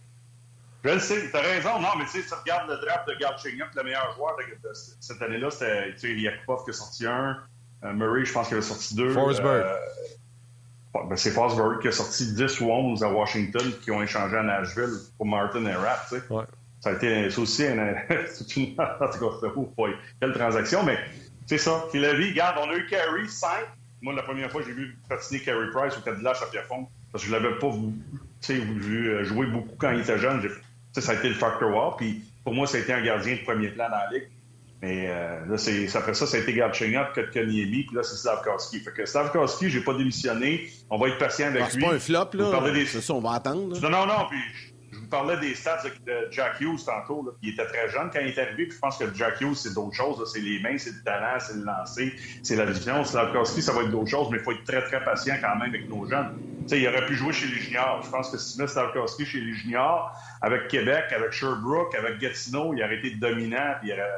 Je le sais, tu as raison. Non, mais tu sais, tu regardes le draft de Galchenyuk, le meilleur joueur de, cette année-là, c'était Yakupov qui a sorti un. Euh, Murray, je pense qu'il a sorti deux. Forsberg. Euh, ben, c'est Fosbury qui a sorti 10 ou 11 à Washington qui ont échangé à Nashville pour Martin et Rapp. Tu sais. Ça a été ça aussi une, une, en tout cas, quelle transaction, mais c'est ça. Puis la vie, regarde, on a eu Carey 5. Moi, la première fois, j'ai vu patiner Carey Price au Cadillac à Pierrefonds parce que je l'avais pas vu euh, jouer beaucoup quand il était jeune. Ça a été le factor wow. Puis pour moi, ça a été un gardien de premier plan dans la ligue. Mais euh, là, c'est, après ça, ça a été Galchenyuk, Kotkaniemi, puis là, c'est Slavkowski. Fait que Slavkowski, j'ai pas démissionné. On va être patient avec ah, lui. C'est pas un flop, là. Des... C'est ça, on va attendre. Non, non, non. Puis parlais des stats de Jack Hughes tantôt. Là. Il était très jeune quand il est arrivé. Puis je pense que Jack Hughes, c'est d'autres choses. C'est les mains, c'est le talent, c'est le lancer, c'est la vision. Slavkowski, ça va être d'autres choses, mais il faut être très, très patient quand même avec nos jeunes. Il aurait pu jouer chez les juniors. Je pense que si tu mets Slavkowski chez les juniors, avec Québec, avec Sherbrooke, avec Gatineau, il aurait été dominant, puis il aurait,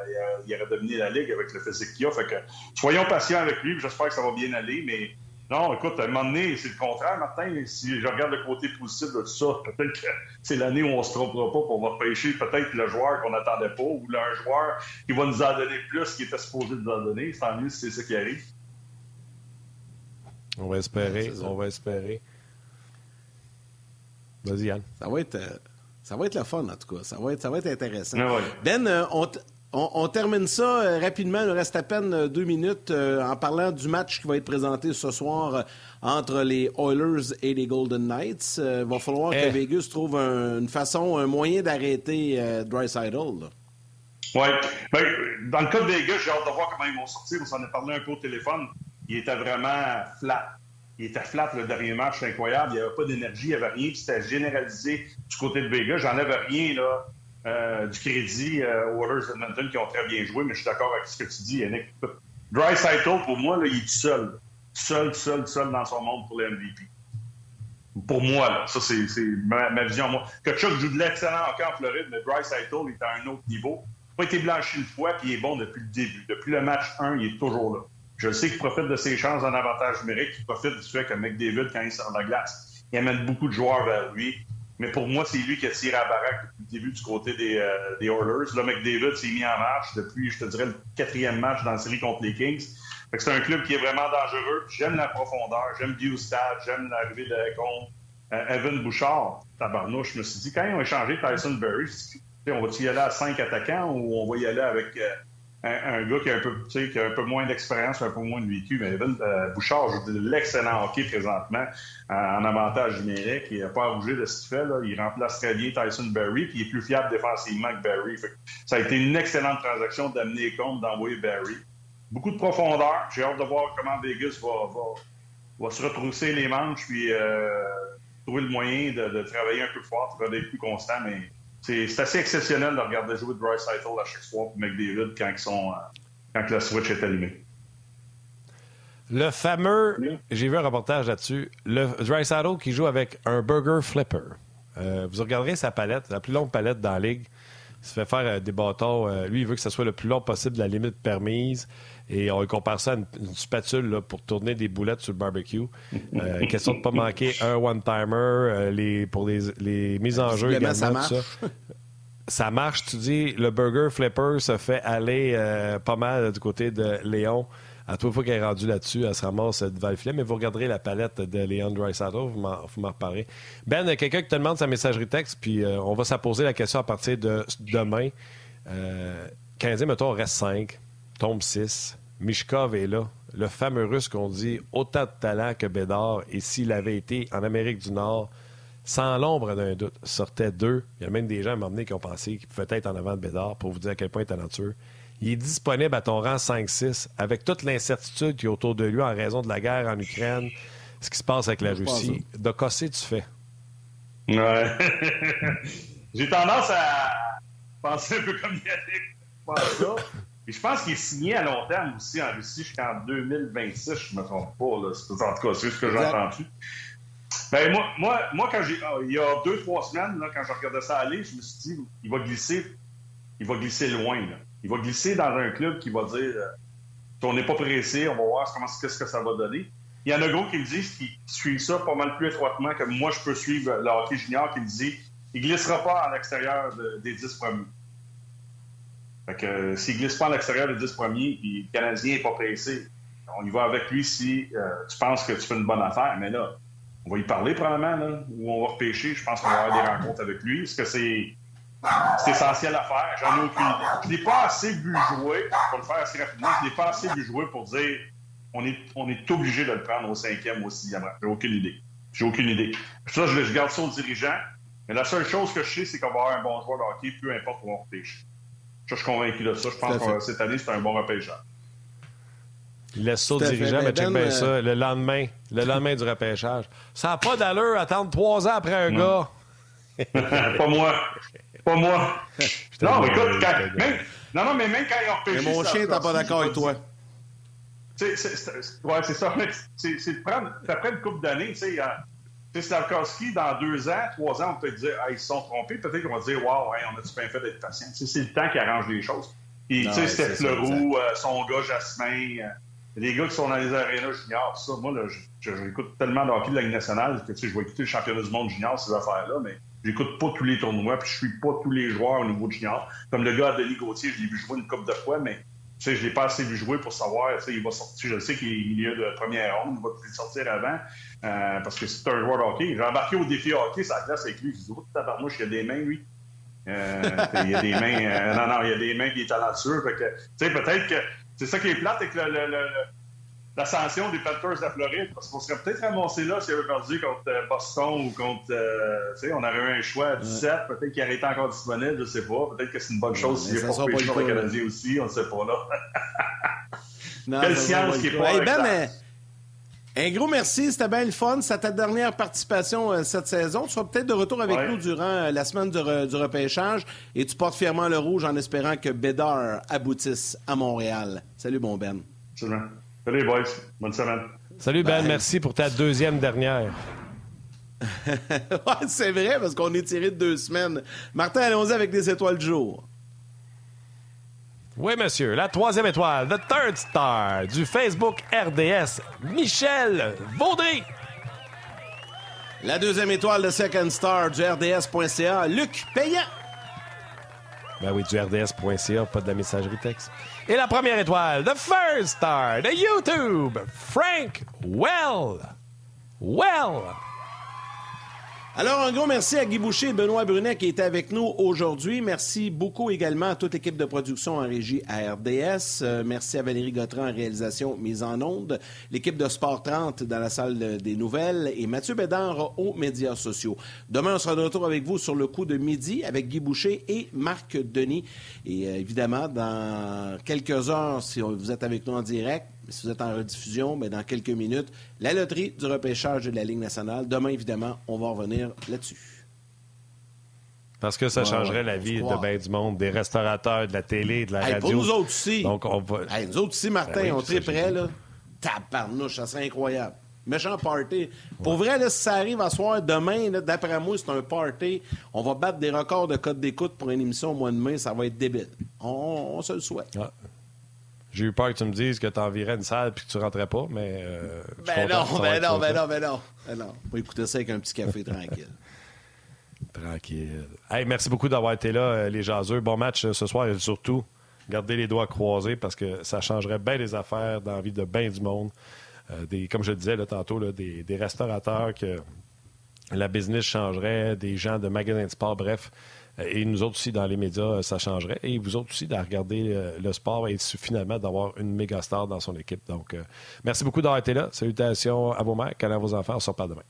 il aurait, dominé la Ligue avec le physique qu'il a. Fait que soyons patients avec lui, j'espère que ça va bien aller, mais non, écoute, à un moment donné, c'est le contraire, Martin. Si je regarde le côté positif de tout ça, peut-être que c'est l'année où on se trompera pas, qu'on va pêcher peut-être le joueur qu'on n'attendait pas, ou un joueur qui va nous en donner plus qu'il était supposé nous en donner. C'est tant mieux si c'est ça qui arrive. On va espérer, on va espérer. Vas-y, Yann. Ça va être... Euh, ça va être le fun, en tout cas. Ça va être, ça va être intéressant. Ah ben, euh, on, on, termine ça euh, rapidement. Il nous reste à peine euh, deux minutes en parlant du match qui va être présenté ce soir entre les Oilers et les Golden Knights. Il va falloir que eh. Vegas trouve une façon, un moyen d'arrêter Dry Sidle. Oui. Ben, dans le cas de Vegas, j'ai hâte de voir comment ils vont sortir. On s'en a parlé un peu au téléphone. Il était vraiment flat il était flat le dernier match, c'est incroyable. Il n'y avait pas d'énergie, il n'y avait rien. C'était généralisé du côté de Vegas. J'enlève rien là, euh, du crédit euh, aux Oilers qui ont très bien joué, mais je suis d'accord avec ce que tu dis, Yannick. Dry Cycle, pour moi, il est seul. Seul, seul, seul dans son monde pour le MVP. Pour moi, ça, c'est ma, vision. Moi. Kachuk joue de l'excellent hockey en Floride, mais Dry Cycle est à un autre niveau. Il n'a pas été blanchi une fois, puis il est bon depuis le début. Depuis le match 1, il est toujours là. Je sais qu'il profite de ses chances en avantage numérique. Il profite du fait que McDavid, quand il sort de la glace, il amène beaucoup de joueurs vers lui. Mais pour moi, c'est lui qui a tiré à baraque depuis le début du côté des, euh, des Oilers. Là, McDavid s'est mis en marche depuis, je te dirais, le quatrième match dans la série contre les Kings. C'est un club qui est vraiment dangereux. J'aime la profondeur, j'aime Biostad, j'aime l'arrivée de euh, Evan Bouchard. Tabarnouche, je me suis dit, quand ils ont échangé Tyson Berry, on va-tu y aller à cinq attaquants ou on va y aller avec... Euh, un, gars qui a un peu, qui a un peu moins d'expérience, un peu moins de vécu, mais euh, Bouchard joue de l'excellent hockey présentement en avantage numérique. Il n'a pas bouger de ce qu'il fait. Il remplace très bien Tyson Berry, puis il est plus fiable défensivement que Berry. ça a été une excellente transaction d'amener les comptes, d'envoyer Berry. Beaucoup de profondeur. J'ai hâte de voir comment Vegas va, se retrousser les manches, puis euh, trouver le moyen de, de, travailler un peu fort, de être plus constant, mais c'est assez exceptionnel de regarder jouer Dry Cycle à chaque soir pour McDavid quand, ils euh, quand le switch est allumé. Le fameux, j'ai vu un reportage là-dessus, le Dry Saddle qui joue avec un burger flipper. Euh, vous regarderez sa palette, la plus longue palette dans la ligue. Il se fait faire euh, des bâtons. lui, il veut que ce soit le plus long possible de la limite permise. Et on compare ça à une, spatule pour tourner des boulettes sur le barbecue. Euh, question de ne pas manquer un one-timer euh, les, pour les, les, mises en jeu également. Ça marche. Ça. marche, tu dis, le burger flipper se fait aller euh, pas mal du côté de Léon. À toute fois qu'elle est rendue là-dessus, elle se ramasse devant le filet. Mais vous regarderez la palette de Léon Drysaddle, vous m'en reparlerez. Ben, quelqu'un qui te demande sa messagerie texte, puis on va s'apposer la question à partir de demain. Euh, 15 mettons, on reste 5, tombe 6. Mishkov est là. Le fameux russe qu'on dit autant de talent que Bédard. Et s'il avait été en Amérique du Nord, sans l'ombre d'un doute, sortait deux. Il y a même des gens à m'emmener qui ont pensé qu'il pouvait être en avant de Bédard pour vous dire à quel point il est talentueux. Il est disponible à ton rang 5-6 avec toute l'incertitude qui est autour de lui en raison de la guerre en Ukraine, ce qui se passe avec la Russie. De casser, tu fais. Ouais. J'ai tendance à penser un peu comme Yannick. Et je pense qu'il est signé à long terme aussi en Russie jusqu'en 2026, je ne me trompe pas. Là. En tout cas, c'est ce que j'ai entendu. Ben, moi, moi, moi, quand j'ai, ah, il y a deux, trois semaines, là, quand je regardais ça aller, je me suis dit, il va glisser, il va glisser loin. Là. Il va glisser dans un club qui va dire, euh, on n'est pas pressé, on va voir comment, qu'est-ce que ça va donner. Il y en a gros qui me disent qu'ils suivent ça pas mal plus étroitement que moi, je peux suivre le hockey junior qui me dit, il glissera pas à l'extérieur des dix premiers. Fait que euh, s'il glisse pas à l'extérieur des 10 premiers, puis le Canadien n'est pas pressé, On y va avec lui si tu penses que tu fais une bonne affaire. Mais là, on va y parler probablement, là, ou on va repêcher. Je pense qu'on va avoir des rencontres avec lui. Est-ce que c'est essentiel à faire? J'en ai aucune idée. Je n'ai pas assez vu jouer, pour le faire assez rapidement, je n'ai pas assez vu jouer pour dire on est, obligé de le prendre au cinquième ou au sixième rang. J'ai aucune idée. J'ai aucune idée. Ça, je, je, garde ça aux dirigeants. Mais la seule chose que je sais, c'est qu'on va avoir un bon joueur de hockey, peu importe où on repêche. Je suis convaincu de ça. Je pense que cette année, c'est un bon repêchage. Il laisse ça aux dirigeants, mais check bien ça. Le lendemain, le lendemain du repêchage. Ça n'a pas d'allure attendre trois ans après un gars. pas moi. Pas moi. non, écoute, quand, même, non, non, mais même quand ils ont repêché... Mais mon chien n'est pas d'accord avec toi. C'est, ouais, c'est ça. C'est, c'est prendre, après une couple d'années, tu sais, Slavkowski, dans deux ans, trois ans, on peut dire, ah, ils se sont trompés. Peut-être qu'on va dire, waouh, on a-tu bien fait d'être patient? c'est le temps qui arrange les choses. Puis, tu sais, Steph Leroux, euh, son gars Jasmin, euh, les gars qui sont dans les arénas juniors, ça, moi, là, j'écoute tellement de hockey de la Ligue nationale que, tu sais, je vais écouter le championnat du monde junior, ces affaires-là, mais J'écoute pas tous les tournois, puis je suis pas tous les joueurs au niveau junior. Comme le gars Denis Gauthier, je l'ai vu jouer une couple de fois, mais sais, je l'ai pas assez vu jouer pour savoir, tu sais, il va sortir. Je sais qu'il est milieu de première ronde, il va peut-être sortir avant, euh, parce que c'est un joueur de hockey. J'ai embarqué au défi hockey, sa classe avec lui. Je dis, oh, tabarnouche, il y a des mains, lui. Euh, il y a des mains, euh, non, non, il y a des mains qui est talentueux. Fait que, tu sais, peut-être que c'est ça qui est plate avec le l'ascension des Panthers de la Floride, parce qu'on serait peut-être ramassé là s'il avait perdu contre euh, Boston ou contre. Euh, tu sais, on aurait eu un choix à 17, peut-être qu'il aurait été encore disponible, je sais pas. Peut-être que c'est une bonne chose s'il est pas pêché par le Canadien aussi, on ne sait pas là. non, Quelle science qui est pas. Hey, ben, un gros merci, c'était bien le fun. C'était ta dernière participation euh, cette saison. Tu seras peut-être de retour avec nous durant la semaine du, repêchage et tu portes fièrement le rouge en espérant que Bédard aboutisse à Montréal. Salut, bon Ben. Absolument. Salut, boys. Bonne semaine. Salut, Ben. Merci pour ta deuxième dernière. ouais, c'est vrai, parce qu'on est tiré de deux semaines. Martin, allons-y avec des étoiles du jour. Oui, monsieur. La troisième étoile, The Third Star du Facebook RDS, Michel Vaudry. La deuxième étoile, de Second Star du RDS.ca, Luc Payant. Ben oui, du RDS.ca, pas de la messagerie texte. Et la première étoile, The First Star de YouTube, Frank Well. Well. Alors, un gros merci à Guy Boucher et Benoît Brunet qui étaient avec nous aujourd'hui. Merci beaucoup également à toute l'équipe de production en régie à RDS. Euh, merci à Valérie Gautran en réalisation mise en onde, l'équipe de Sport 30 dans la salle des nouvelles et Mathieu Bédard aux médias sociaux. Demain, on sera de retour avec vous sur le coup de midi avec Guy Boucher et Marc Denis. Et euh, évidemment, dans quelques heures, si vous êtes avec nous en direct, si vous êtes en rediffusion, mais dans quelques minutes, la loterie du repêchage de la Ligue nationale. Demain, évidemment, on va revenir là-dessus. Parce que ça changerait la vie de bien du monde, des restaurateurs, de la télé, de la radio. Pour nous autres aussi. Donc, on va... nous autres aussi, Martin, ben on est prêts, là. Tabarnouche, ça serait incroyable. Méchant party. Pour vrai, là, si ça arrive à soir, demain, d'après moi, c'est un party. On va battre des records de code d'écoute pour une émission au mois de mai. Ça va être débile. On, se le souhaite. Ah. J'ai eu peur que tu me dises que tu envirais une salle et que tu rentrais pas, mais. Euh, ben, non, ben non, ben non, ben non, ben non. On va écouter ça avec un petit café tranquille. Tranquille. Hey, merci beaucoup d'avoir été là, euh, les jaseux. Bon match euh, ce soir et surtout, gardez les doigts croisés parce que ça changerait bien les affaires dans la vie de bien du monde. des, comme je le disais là, tantôt, là, des, des restaurateurs que la business changerait, des gens de magasins de sport, bref. Et nous autres aussi, dans les médias, ça changerait. Et vous autres aussi, de regarder euh, le sport et finalement d'avoir une méga star dans son équipe. Donc, euh, merci beaucoup d'avoir été là. Salutations à vos mères, à vos enfants. On se reparle demain.